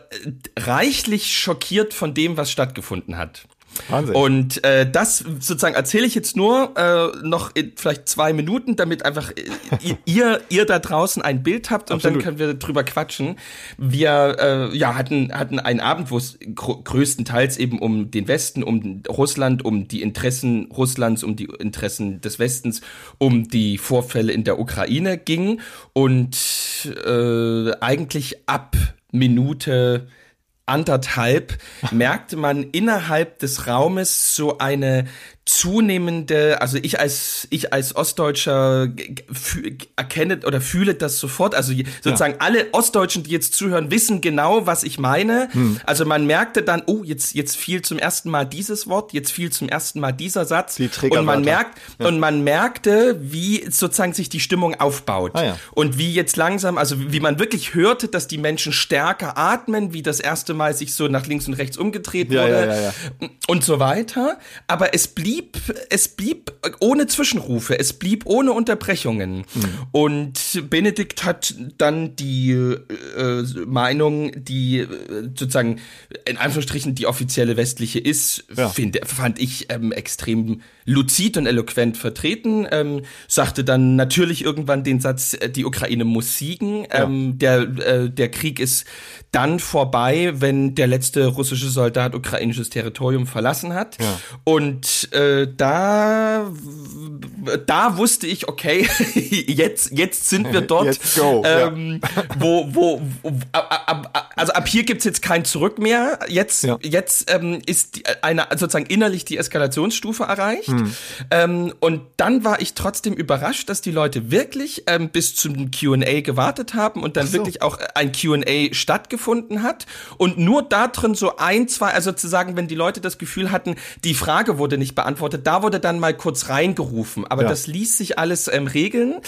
Speaker 6: reichlich schockiert von dem, was stattgefunden hat. Wahnsinn. Und äh, das sozusagen erzähle ich jetzt nur äh, noch in vielleicht zwei Minuten, damit einfach äh, ihr, ihr da draußen ein Bild habt und Absolut. dann können wir drüber quatschen. Wir äh, ja, hatten, hatten einen Abend, wo es größtenteils eben um den Westen, um Russland, um die Interessen Russlands, um die Interessen des Westens, um die Vorfälle in der Ukraine ging und äh, eigentlich ab Minute anderthalb. Merkte man innerhalb des Raumes so eine zunehmende, also ich als ich als Ostdeutscher erkenne oder fühle das sofort. Also sozusagen ja. alle Ostdeutschen, die jetzt zuhören, wissen genau, was ich meine. Hm. Also man merkte dann, oh, jetzt jetzt fiel zum ersten Mal dieses Wort, jetzt fiel zum ersten Mal dieser Satz die und man merkt ja. und man merkte, wie sozusagen sich die Stimmung aufbaut ah, ja. und wie jetzt langsam, also wie man wirklich hörte, dass die Menschen stärker atmen, wie das erste Mal sich so nach links und rechts umgedreht wurde und so weiter. Aber es blieb blieb, es blieb ohne Zwischenrufe, es blieb ohne Unterbrechungen. Mhm. Und Benedikt hat dann die äh, Meinung, die äh, sozusagen in Anführungsstrichen die offizielle westliche ist, ja. find, fand ich ähm, extrem luzid und eloquent vertreten, ähm, sagte dann natürlich irgendwann den Satz, äh, die Ukraine muss siegen. Ja. Ähm, der, äh, der Krieg ist dann vorbei, wenn der letzte russische Soldat ukrainisches Territorium verlassen hat. Ja. Und äh, da, da wusste ich, okay, jetzt, jetzt sind wir dort, ähm, ja. wo, wo, wo ab, ab, also ab hier gibt's jetzt kein Zurück mehr. Jetzt, ja. jetzt ähm, ist eine sozusagen innerlich die Eskalationsstufe erreicht. Hm. Ähm, und dann war ich trotzdem überrascht, dass die Leute wirklich ähm, bis zum Q&A gewartet haben und dann so. wirklich auch ein Q&A stattgefunden stattgefunden hat und nur da drin so ein, zwei, also sozusagen, wenn die Leute das Gefühl hatten, die Frage wurde nicht beantwortet, da wurde dann mal kurz reingerufen. Aber ja. das ließ sich alles ähm, regeln.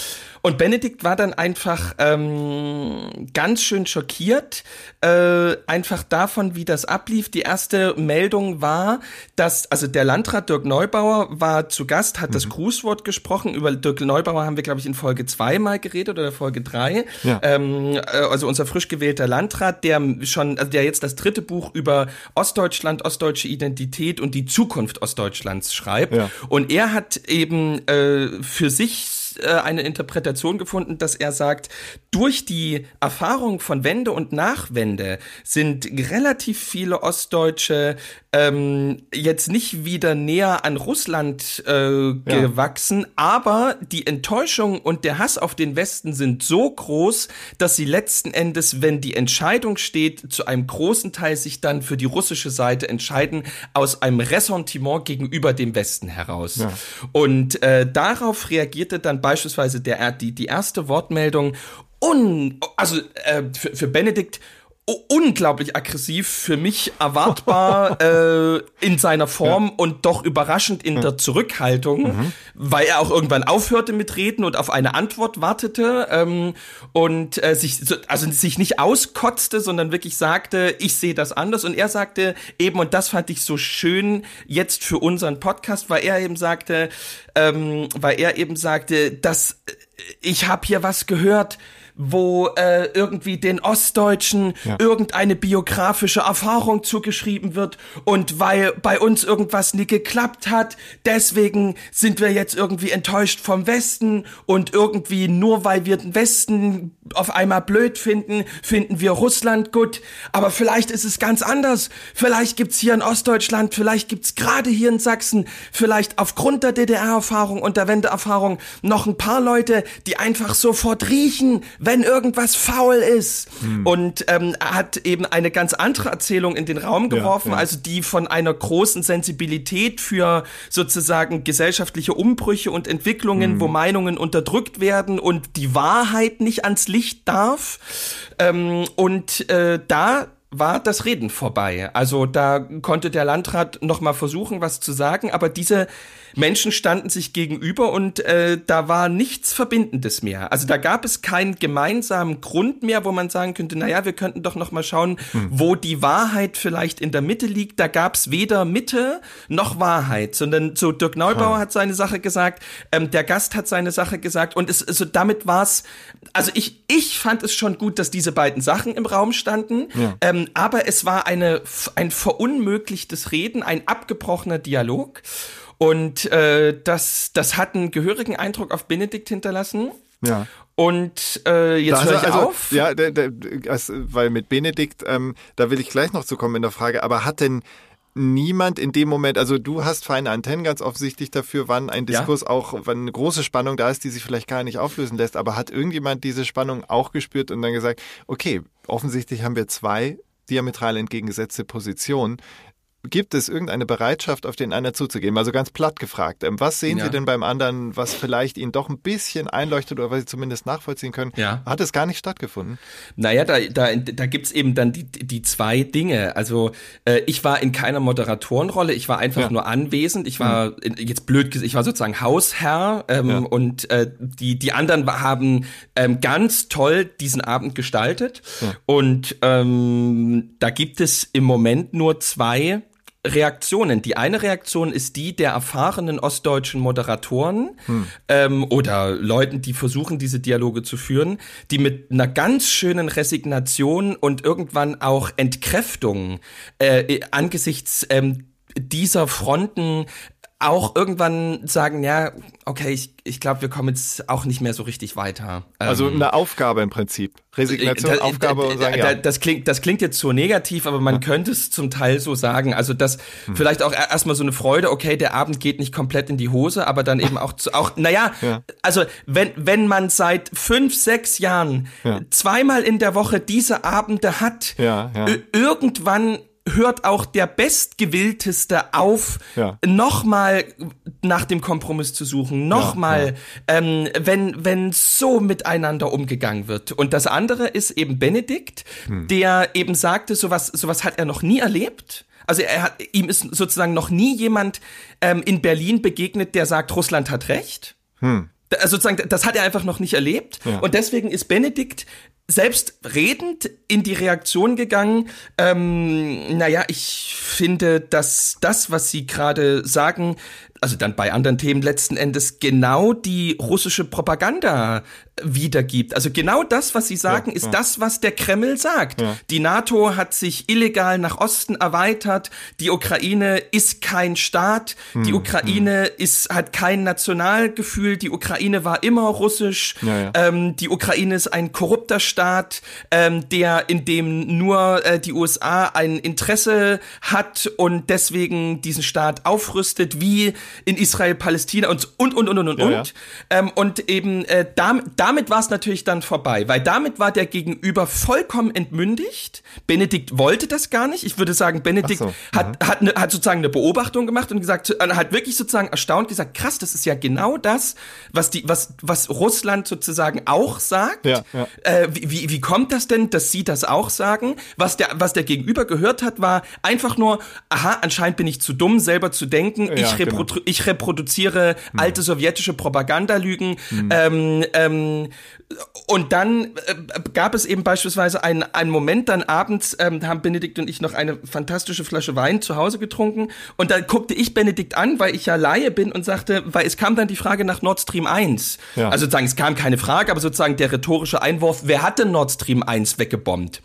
Speaker 6: Und Benedikt war dann einfach ähm, ganz schön schockiert, äh, einfach davon, wie das ablief. Die erste Meldung war, dass, also der Landrat Dirk Neubauer war zu Gast, hat mhm. das Grußwort gesprochen. Über Dirk Neubauer haben wir, glaube ich, in Folge zwei mal geredet oder Folge drei. Ja. Ähm, äh, also unser frisch gewählter Landrat, der schon, also der jetzt das dritte Buch über Ostdeutschland, ostdeutsche Identität und die Zukunft Ostdeutschlands schreibt. Ja. Und er hat eben äh, für sich äh, eine Interpretation gefunden, dass er sagt, durch die Erfahrung von Wende und Nachwende sind relativ viele Ostdeutsche ähm, jetzt nicht wieder näher an Russland äh, gewachsen, ja. aber die Enttäuschung und der Hass auf den Westen sind so groß, dass sie letzten Endes, wenn die Entscheidung steht, zu einem großen Teil sich dann für die russische Seite entscheiden, aus einem Ressentiment gegenüber dem Westen heraus. Ja. Und äh, darauf reagierte dann beispielsweise der, die, die erste Wortmeldung, un, also äh, für, für Benedikt unglaublich aggressiv, für mich erwartbar äh, in seiner Form ja. und doch überraschend in ja. der Zurückhaltung, mhm. weil er auch irgendwann aufhörte mit Reden und auf eine Antwort wartete ähm, und äh, sich also sich nicht auskotzte, sondern wirklich sagte, ich sehe das anders und er sagte eben und das fand ich so schön jetzt für unseren Podcast, weil er eben sagte, ähm, weil er eben sagte, dass ich habe hier was gehört wo äh, irgendwie den Ostdeutschen ja. irgendeine biografische Erfahrung zugeschrieben wird und weil bei uns irgendwas nie geklappt hat, deswegen sind wir jetzt irgendwie enttäuscht vom Westen und irgendwie nur weil wir den Westen auf einmal blöd finden, finden wir Russland gut. Aber vielleicht ist es ganz anders. Vielleicht gibt's hier in Ostdeutschland, vielleicht gibt's gerade hier in Sachsen, vielleicht aufgrund der DDR-Erfahrung und der Wendeerfahrung noch ein paar Leute, die einfach sofort riechen, wenn irgendwas faul ist. Hm. Und ähm, hat eben eine ganz andere Erzählung in den Raum geworfen, ja, ja. also die von einer großen Sensibilität für sozusagen gesellschaftliche Umbrüche und Entwicklungen, hm. wo Meinungen unterdrückt werden und die Wahrheit nicht ans Licht darf. Ähm, und äh, da war das Reden vorbei. Also da konnte der Landrat noch mal versuchen, was zu sagen, aber diese Menschen standen sich gegenüber und äh, da war nichts Verbindendes mehr. Also da gab es keinen gemeinsamen Grund mehr, wo man sagen könnte, naja, wir könnten doch noch mal schauen, hm. wo die Wahrheit vielleicht in der Mitte liegt. Da gab es weder Mitte noch Wahrheit, sondern so Dirk Neubauer ha. hat seine Sache gesagt, ähm, der Gast hat seine Sache gesagt und es, also damit war es, also ich, ich fand es schon gut, dass diese beiden Sachen im Raum standen, ja. ähm, aber es war eine, ein verunmöglichtes Reden, ein abgebrochener Dialog. Und äh, das, das hat einen gehörigen Eindruck auf Benedikt hinterlassen.
Speaker 4: Ja.
Speaker 6: Und äh, jetzt also, höre ich also, auf.
Speaker 4: Ja, der, der, also, weil mit Benedikt, ähm, da will ich gleich noch zu kommen in der Frage, aber hat denn niemand in dem Moment, also du hast feine Antennen ganz offensichtlich dafür, wann ein Diskurs ja. auch, wann eine große Spannung da ist, die sich vielleicht gar nicht auflösen lässt, aber hat irgendjemand diese Spannung auch gespürt und dann gesagt, okay, offensichtlich haben wir zwei diametral entgegengesetzte Positionen gibt es irgendeine Bereitschaft, auf den anderen zuzugehen? Also ganz platt gefragt. Ähm, was sehen ja. Sie denn beim anderen, was vielleicht Ihnen doch ein bisschen einleuchtet oder was Sie zumindest nachvollziehen können? Ja. Hat es gar nicht stattgefunden?
Speaker 6: Naja, da, da, da gibt's eben dann die, die zwei Dinge. Also äh, ich war in keiner Moderatorenrolle, ich war einfach ja. nur anwesend. Ich war, mhm. jetzt blöd gesagt, ich war sozusagen Hausherr ähm, ja. und äh, die, die anderen haben ähm, ganz toll diesen Abend gestaltet. Und ähm, da gibt es im Moment nur zwei Reaktionen. Die eine Reaktion ist die der erfahrenen ostdeutschen Moderatoren hm. ähm, oder Leuten, die versuchen, diese Dialoge zu führen, die mit einer ganz schönen Resignation und irgendwann auch Entkräftung äh, angesichts ähm, dieser Fronten auch irgendwann sagen, ja, okay, ich, ich glaube, wir kommen jetzt auch nicht mehr so richtig weiter.
Speaker 4: Also ähm, eine Aufgabe im Prinzip. Resignation, da, Aufgabe
Speaker 6: da, sagen, ja. Das klingt, das klingt jetzt so negativ, aber man ja. könnte es zum Teil so sagen. Also das hm. vielleicht auch erstmal so eine Freude, okay, der Abend geht nicht komplett in die Hose, aber dann eben auch, zu, auch naja, ja. also wenn, wenn man seit fünf, sechs Jahren zweimal in der Woche diese Abende hat, irgendwann hört auch der Bestgewillteste auf, ja. nochmal nach dem Kompromiss zu suchen, nochmal, ja, ja. ähm, wenn, wenn so miteinander umgegangen wird. Und das andere ist eben Benedikt, hm. der eben sagte, sowas, sowas hat er noch nie erlebt. Also er hat, ihm ist sozusagen noch nie jemand ähm, in Berlin begegnet, der sagt, Russland hat recht. Hm. Also sozusagen, das hat er einfach noch nicht erlebt. Ja. Und deswegen ist Benedikt selbstredend in die Reaktion gegangen. Ähm, naja, ich finde, dass das, was Sie gerade sagen, also dann bei anderen Themen letzten Endes genau die russische Propaganda wiedergibt. Also genau das, was Sie sagen, ja, ist ja. das, was der Kreml sagt. Ja. Die NATO hat sich illegal nach Osten erweitert. Die Ukraine ist kein Staat. Hm, die Ukraine hm. ist hat kein Nationalgefühl. Die Ukraine war immer russisch. Ähm, die Ukraine ist ein korrupter Staat, ähm, der in dem nur äh, die USA ein Interesse hat und deswegen diesen Staat aufrüstet, wie in Israel, Palästina und und und und und und. Ja, ja. Ähm, und eben äh, damit, damit war es natürlich dann vorbei, weil damit war der Gegenüber vollkommen entmündigt. Benedikt wollte das gar nicht. Ich würde sagen, Benedikt so. hat, hat, ne, hat sozusagen eine Beobachtung gemacht und gesagt, äh, hat wirklich sozusagen erstaunt gesagt, krass, das ist ja genau das, was die, was, was Russland sozusagen auch sagt. Ja, ja. Äh, wie, wie kommt das denn, dass sie das auch sagen? Was der, was der Gegenüber gehört hat, war einfach nur, aha, anscheinend bin ich zu dumm, selber zu denken. Ja, ich, repro genau ich reproduziere hm. alte sowjetische Propagandalügen. Hm. Ähm, ähm, und dann äh, gab es eben beispielsweise einen, einen Moment, dann abends ähm, haben Benedikt und ich noch eine fantastische Flasche Wein zu Hause getrunken und dann guckte ich Benedikt an, weil ich ja Laie bin und sagte, weil es kam dann die Frage nach Nord Stream 1. Ja. Also sozusagen, es kam keine Frage, aber sozusagen der rhetorische Einwurf, wer hat denn Nord Stream 1 weggebombt?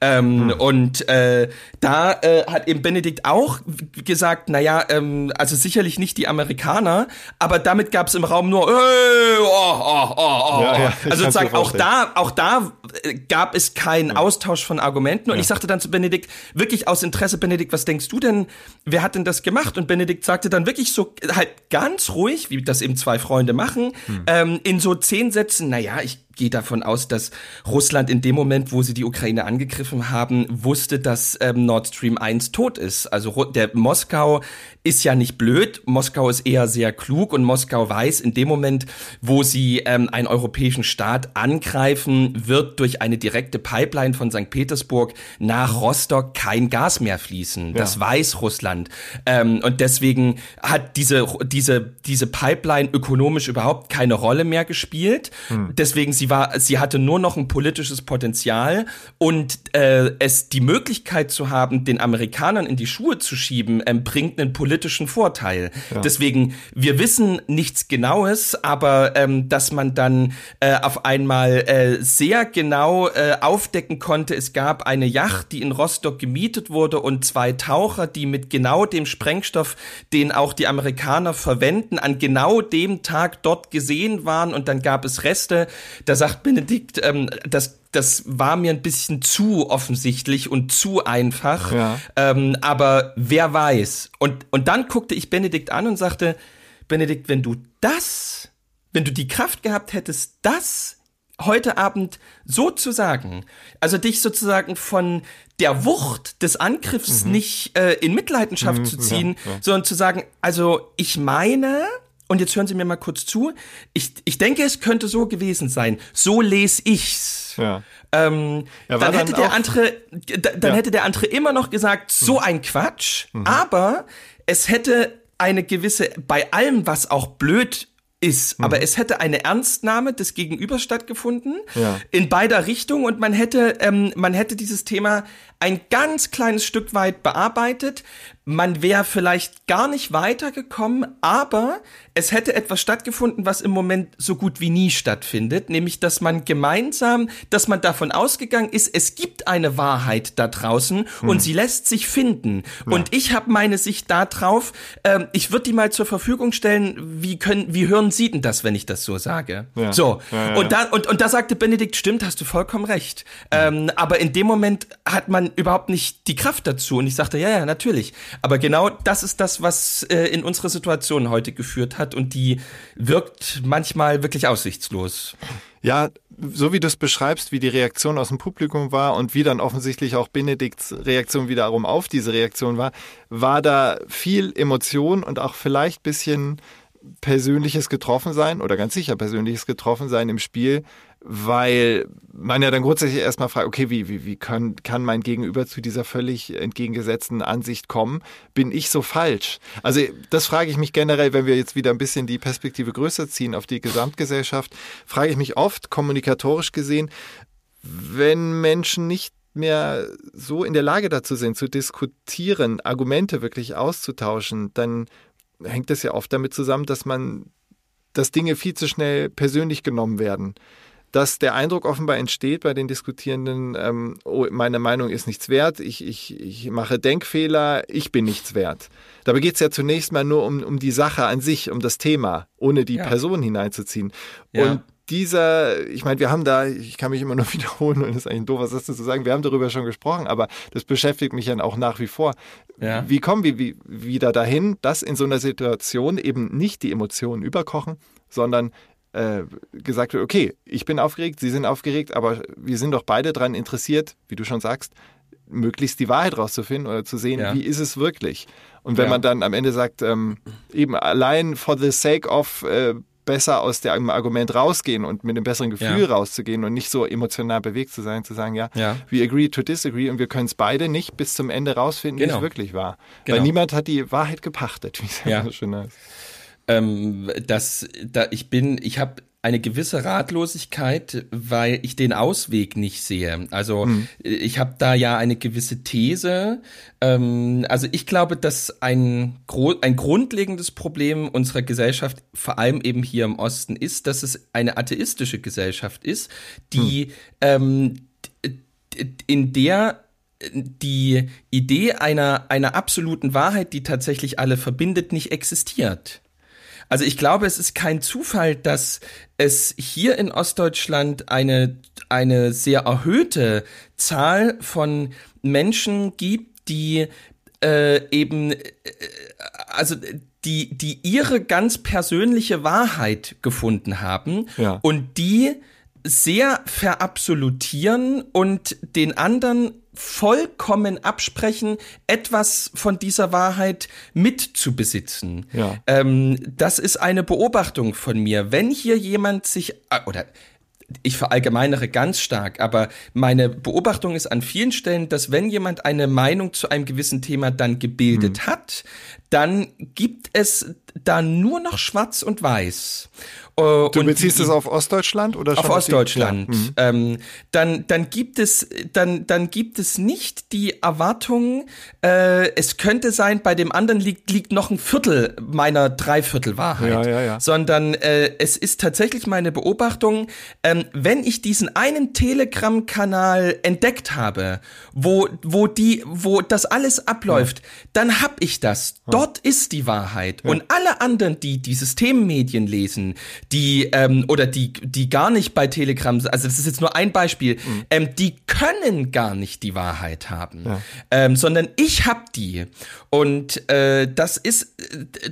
Speaker 6: Ähm, hm. Und äh, da äh, hat eben Benedikt auch gesagt, naja, ähm, also sicherlich nicht die Amerikaner, aber damit gab es im Raum nur, äh, oh, oh, oh, oh. Ja, ja, also sozusagen auch da, auch da äh, gab es keinen Austausch von Argumenten. Und ja. ich sagte dann zu Benedikt, wirklich aus Interesse, Benedikt, was denkst du denn, wer hat denn das gemacht? Und Benedikt sagte dann wirklich so halt ganz ruhig, wie das eben zwei Freunde machen, hm. ähm, in so zehn Sätzen, naja, ich gehe davon aus, dass Russland in dem Moment, wo sie die Ukraine angegriffen haben, wusste, dass ähm, Nord Stream 1 tot ist. Also der Moskau ist ja nicht blöd, Moskau ist eher sehr klug und Moskau weiß, in dem Moment, wo sie ähm, einen europäischen Staat angreifen, wird durch eine direkte Pipeline von St. Petersburg nach Rostock kein Gas mehr fließen. Ja. Das weiß Russland. Ähm, und deswegen hat diese, diese, diese Pipeline ökonomisch überhaupt keine Rolle mehr gespielt. Hm. Deswegen sie war, sie hatte nur noch ein politisches Potenzial und äh, es die Möglichkeit zu haben, den Amerikanern in die Schuhe zu schieben, ähm, bringt einen politischen Vorteil. Ja. Deswegen, wir wissen nichts Genaues, aber ähm, dass man dann äh, auf einmal äh, sehr genau äh, aufdecken konnte, es gab eine Yacht, die in Rostock gemietet wurde und zwei Taucher, die mit genau dem Sprengstoff, den auch die Amerikaner verwenden, an genau dem Tag dort gesehen waren und dann gab es Reste. Das sagt Benedikt, ähm, das, das war mir ein bisschen zu offensichtlich und zu einfach. Ja. Ähm, aber wer weiß. Und, und dann guckte ich Benedikt an und sagte, Benedikt, wenn du das, wenn du die Kraft gehabt hättest, das heute Abend so zu sagen, also dich sozusagen von der Wucht des Angriffs mhm. nicht äh, in Mitleidenschaft mhm, zu ziehen, ja, ja. sondern zu sagen, also ich meine, und jetzt hören Sie mir mal kurz zu. Ich, ich denke, es könnte so gewesen sein. So lese ich's. Ja. Ähm, ja, dann hätte dann der andere, dann ja. hätte der andere immer noch gesagt, so mhm. ein Quatsch. Mhm. Aber es hätte eine gewisse, bei allem, was auch blöd ist. Mhm. Aber es hätte eine Ernstnahme des Gegenübers stattgefunden ja. in beider Richtungen und man hätte, ähm, man hätte dieses Thema ein ganz kleines Stück weit bearbeitet. Man wäre vielleicht gar nicht weitergekommen, aber es hätte etwas stattgefunden, was im Moment so gut wie nie stattfindet, nämlich dass man gemeinsam, dass man davon ausgegangen ist, es gibt eine Wahrheit da draußen hm. und sie lässt sich finden. Ja. Und ich habe meine Sicht da drauf. Ähm, ich würde die mal zur Verfügung stellen. Wie können, wie hören Sie denn das, wenn ich das so sage? Ja. So ja, und da und und da sagte Benedikt, stimmt, hast du vollkommen recht. Ähm, aber in dem Moment hat man überhaupt nicht die Kraft dazu. Und ich sagte, ja, ja, natürlich. Aber genau das ist das, was äh, in unsere Situation heute geführt hat und die wirkt manchmal wirklich aussichtslos.
Speaker 4: Ja, so wie du es beschreibst, wie die Reaktion aus dem Publikum war und wie dann offensichtlich auch Benedikts Reaktion wiederum auf diese Reaktion war, war da viel Emotion und auch vielleicht bisschen persönliches Getroffensein oder ganz sicher persönliches Getroffensein im Spiel, weil man ja dann grundsätzlich erstmal fragt, okay, wie, wie, wie kann, kann mein Gegenüber zu dieser völlig entgegengesetzten Ansicht kommen? Bin ich so falsch? Also das frage ich mich generell, wenn wir jetzt wieder ein bisschen die Perspektive größer ziehen auf die Gesamtgesellschaft, frage ich mich oft, kommunikatorisch gesehen, wenn Menschen nicht mehr so in der Lage dazu sind, zu diskutieren, Argumente wirklich auszutauschen, dann hängt es ja oft damit zusammen, dass man, dass Dinge viel zu schnell persönlich genommen werden dass der Eindruck offenbar entsteht bei den Diskutierenden, ähm, oh, meine Meinung ist nichts wert, ich, ich, ich mache Denkfehler, ich bin nichts wert. Dabei geht es ja zunächst mal nur um, um die Sache an sich, um das Thema, ohne die ja. Person hineinzuziehen. Ja. Und dieser, ich meine, wir haben da, ich kann mich immer nur wiederholen und das ist eigentlich ein doofer Satz zu sagen, wir haben darüber schon gesprochen, aber das beschäftigt mich dann auch nach wie vor. Ja. Wie kommen wir wie, wieder dahin, dass in so einer Situation eben nicht die Emotionen überkochen, sondern äh, gesagt wird, okay, ich bin aufgeregt, Sie sind aufgeregt, aber wir sind doch beide daran interessiert, wie du schon sagst, möglichst die Wahrheit rauszufinden oder zu sehen, ja. wie ist es wirklich. Und wenn ja. man dann am Ende sagt, ähm, eben allein for the sake of äh, besser aus dem Argument rausgehen und mit einem besseren Gefühl ja. rauszugehen und nicht so emotional bewegt zu sein, zu sagen, ja, ja. we agree to disagree und wir können es beide nicht bis zum Ende rausfinden, genau. wie es wirklich war. Genau. Weil niemand hat die Wahrheit gepachtet, wie es ja. so schön heißt.
Speaker 6: Ähm, das, da, ich bin, ich habe eine gewisse Ratlosigkeit, weil ich den Ausweg nicht sehe. Also mhm. ich habe da ja eine gewisse These. Ähm, also ich glaube, dass ein, ein grundlegendes Problem unserer Gesellschaft, vor allem eben hier im Osten, ist, dass es eine atheistische Gesellschaft ist, die mhm. ähm, in der die Idee einer, einer absoluten Wahrheit, die tatsächlich alle verbindet, nicht existiert. Also ich glaube, es ist kein Zufall, dass es hier in Ostdeutschland eine, eine sehr erhöhte Zahl von Menschen gibt, die äh, eben, äh, also die, die ihre ganz persönliche Wahrheit gefunden haben ja. und die sehr verabsolutieren und den anderen vollkommen absprechen, etwas von dieser Wahrheit mitzubesitzen. Ja. Ähm, das ist eine Beobachtung von mir. Wenn hier jemand sich, äh, oder ich verallgemeinere ganz stark, aber meine Beobachtung ist an vielen Stellen, dass wenn jemand eine Meinung zu einem gewissen Thema dann gebildet hm. hat, dann gibt es da nur noch schwarz und weiß.
Speaker 4: Uh, du beziehst es auf Ostdeutschland oder
Speaker 6: auf Ostdeutschland? Ja. Mhm. Ähm, dann dann gibt es dann dann gibt es nicht die Erwartung. Äh, es könnte sein, bei dem anderen liegt liegt noch ein Viertel meiner Dreiviertelwahrheit, ja, ja, ja. sondern äh, es ist tatsächlich meine Beobachtung, ähm, wenn ich diesen einen Telegram-Kanal entdeckt habe, wo wo die wo das alles abläuft, ja. dann hab ich das. Dort ist die Wahrheit und alle anderen, die die Systemmedien lesen die ähm, oder die die gar nicht bei Telegram, also das ist jetzt nur ein Beispiel, mhm. ähm, die können gar nicht die Wahrheit haben, ja. ähm, sondern ich hab die und äh, das ist,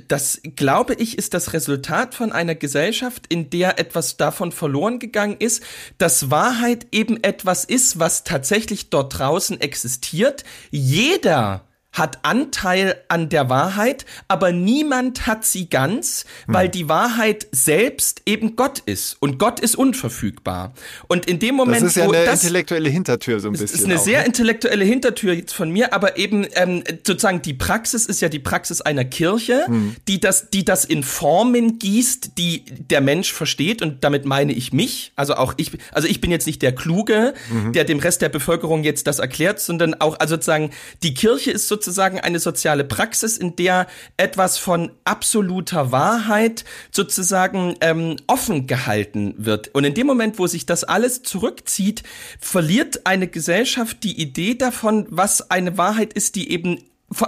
Speaker 6: das glaube ich, ist das Resultat von einer Gesellschaft, in der etwas davon verloren gegangen ist, dass Wahrheit eben etwas ist, was tatsächlich dort draußen existiert. Jeder hat Anteil an der Wahrheit, aber niemand hat sie ganz, weil hm. die Wahrheit selbst eben Gott ist und Gott ist unverfügbar. Und in dem Moment,
Speaker 4: das ist ja eine das, intellektuelle Hintertür so ein bisschen.
Speaker 6: Das ist eine
Speaker 4: auch,
Speaker 6: sehr
Speaker 4: ne?
Speaker 6: intellektuelle Hintertür jetzt von mir, aber eben ähm, sozusagen die Praxis ist ja die Praxis einer Kirche, hm. die das, die das in Formen gießt, die der Mensch versteht und damit meine ich mich. Also auch ich, also ich bin jetzt nicht der Kluge, mhm. der dem Rest der Bevölkerung jetzt das erklärt, sondern auch also sozusagen die Kirche ist sozusagen sozusagen eine soziale Praxis, in der etwas von absoluter Wahrheit sozusagen ähm, offen gehalten wird. Und in dem Moment, wo sich das alles zurückzieht, verliert eine Gesellschaft die Idee davon, was eine Wahrheit ist, die eben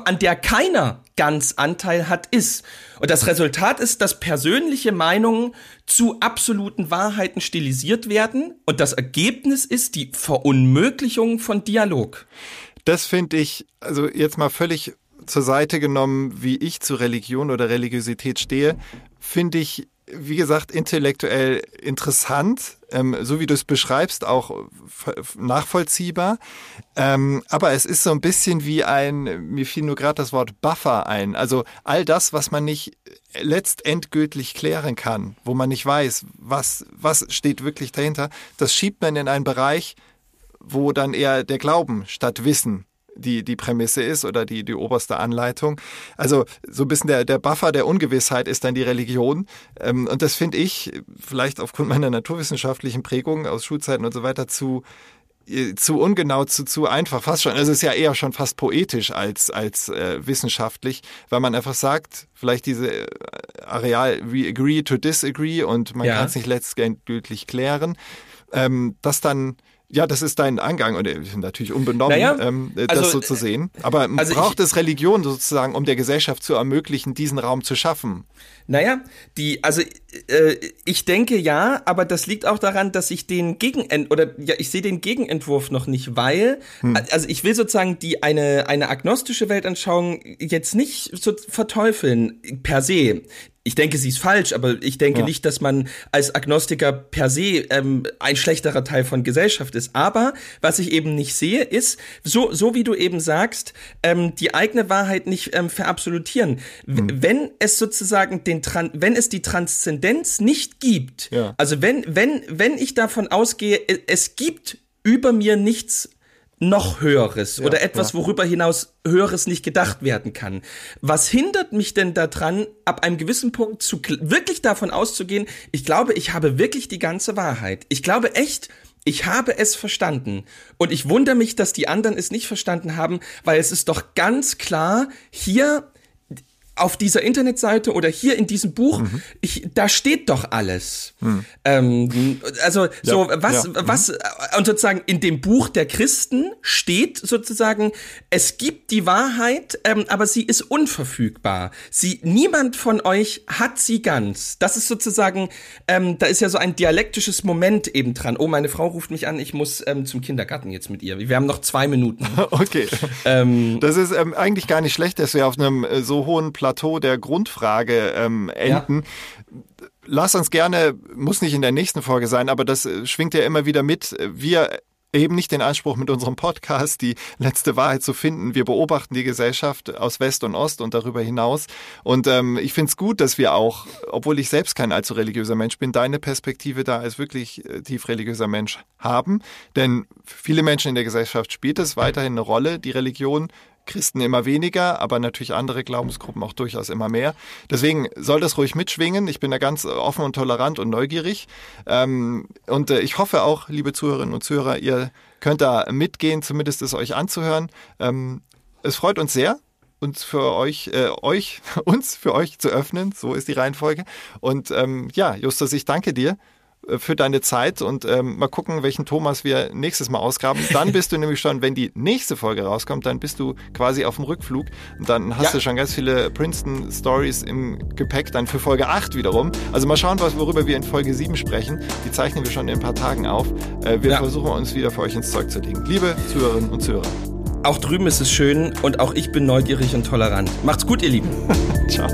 Speaker 6: an der keiner ganz Anteil hat, ist. Und das Resultat ist, dass persönliche Meinungen zu absoluten Wahrheiten stilisiert werden. Und das Ergebnis ist die Verunmöglichung von Dialog
Speaker 4: das finde ich, also jetzt mal völlig zur Seite genommen, wie ich zu Religion oder Religiosität stehe, finde ich, wie gesagt, intellektuell interessant, ähm, so wie du es beschreibst, auch nachvollziehbar. Ähm, aber es ist so ein bisschen wie ein, mir fiel nur gerade das Wort Buffer ein. Also all das, was man nicht letztendgültig klären kann, wo man nicht weiß, was, was steht wirklich dahinter, das schiebt man in einen Bereich, wo dann eher der Glauben statt Wissen die, die Prämisse ist oder die, die oberste Anleitung. Also so ein bisschen der, der Buffer der Ungewissheit ist dann die Religion. Ähm, und das finde ich, vielleicht aufgrund meiner naturwissenschaftlichen Prägung aus Schulzeiten und so weiter, zu, äh, zu ungenau, zu, zu einfach, fast schon. Also es ist ja eher schon fast poetisch als, als äh, wissenschaftlich, weil man einfach sagt, vielleicht diese äh, Areal, we agree to disagree und man ja. kann es nicht letztendlich klären, ähm, dass dann ja, das ist dein Angang und äh, natürlich unbenommen, naja, ähm, das also, so zu sehen. Aber also braucht ich, es Religion sozusagen, um der Gesellschaft zu ermöglichen, diesen Raum zu schaffen?
Speaker 6: Naja, die, also äh, ich denke ja, aber das liegt auch daran, dass ich den Gegenent oder ja, ich sehe den Gegenentwurf noch nicht, weil, hm. also ich will sozusagen die eine eine agnostische Weltanschauung jetzt nicht so verteufeln per se Ich denke, sie ist falsch, aber ich denke ja. nicht, dass man als Agnostiker per se ähm, ein schlechterer Teil von Gesellschaft ist. Aber was ich eben nicht sehe, ist, so, so wie du eben sagst, ähm, die eigene Wahrheit nicht ähm, verabsolutieren. Mhm. Wenn es sozusagen den Tran wenn es die Transzendenz nicht gibt, ja. also wenn, wenn, wenn ich davon ausgehe, es gibt über mir nichts noch Höheres ja, oder etwas, ja. worüber hinaus Höheres nicht gedacht werden kann. Was hindert mich denn daran, ab einem gewissen Punkt zu wirklich davon auszugehen, ich glaube, ich habe wirklich die ganze Wahrheit. Ich glaube echt, ich habe es verstanden. Und ich wundere mich, dass die anderen es nicht verstanden haben, weil es ist doch ganz klar, hier auf dieser Internetseite oder hier in diesem Buch, mhm. ich, da steht doch alles. Mhm. Ähm, also ja, so was, ja. was mhm. und sozusagen in dem Buch der Christen steht sozusagen, es gibt die Wahrheit, ähm, aber sie ist unverfügbar. Sie niemand von euch hat sie ganz. Das ist sozusagen, ähm, da ist ja so ein dialektisches Moment eben dran. Oh, meine Frau ruft mich an, ich muss ähm, zum Kindergarten jetzt mit ihr. Wir haben noch zwei Minuten.
Speaker 4: okay. Ähm, das ist ähm, eigentlich gar nicht schlecht, dass wir auf einem äh, so hohen Platz Plateau der Grundfrage ähm, enden. Ja. Lass uns gerne, muss nicht in der nächsten Folge sein, aber das äh, schwingt ja immer wieder mit. Wir eben nicht den Anspruch, mit unserem Podcast die letzte Wahrheit zu finden. Wir beobachten die Gesellschaft aus West und Ost und darüber hinaus. Und ähm, ich finde es gut, dass wir auch, obwohl ich selbst kein allzu religiöser Mensch bin, deine Perspektive da als wirklich äh, tief religiöser Mensch haben. Denn viele Menschen in der Gesellschaft spielt es weiterhin eine Rolle, die Religion. Christen immer weniger, aber natürlich andere Glaubensgruppen auch durchaus immer mehr. Deswegen soll das ruhig mitschwingen. Ich bin da ganz offen und tolerant und neugierig. Ähm, und äh, ich hoffe auch, liebe Zuhörerinnen und Zuhörer, ihr könnt da mitgehen, zumindest es euch anzuhören. Ähm, es freut uns sehr, uns für euch, äh, euch, uns für euch zu öffnen. So ist die Reihenfolge. Und ähm, ja, Justus, ich danke dir für deine Zeit und ähm, mal gucken, welchen Thomas wir nächstes Mal ausgraben. Dann bist du nämlich schon, wenn die nächste Folge rauskommt, dann bist du quasi auf dem Rückflug und dann hast ja. du schon ganz viele Princeton Stories im Gepäck dann für Folge 8 wiederum. Also mal schauen, was, worüber wir in Folge 7 sprechen. Die zeichnen wir schon in ein paar Tagen auf. Äh, wir ja. versuchen uns wieder für euch ins Zeug zu legen. Liebe Zuhörerinnen und Zuhörer.
Speaker 6: Auch drüben ist es schön und auch ich bin neugierig und tolerant. Macht's gut, ihr Lieben. Ciao.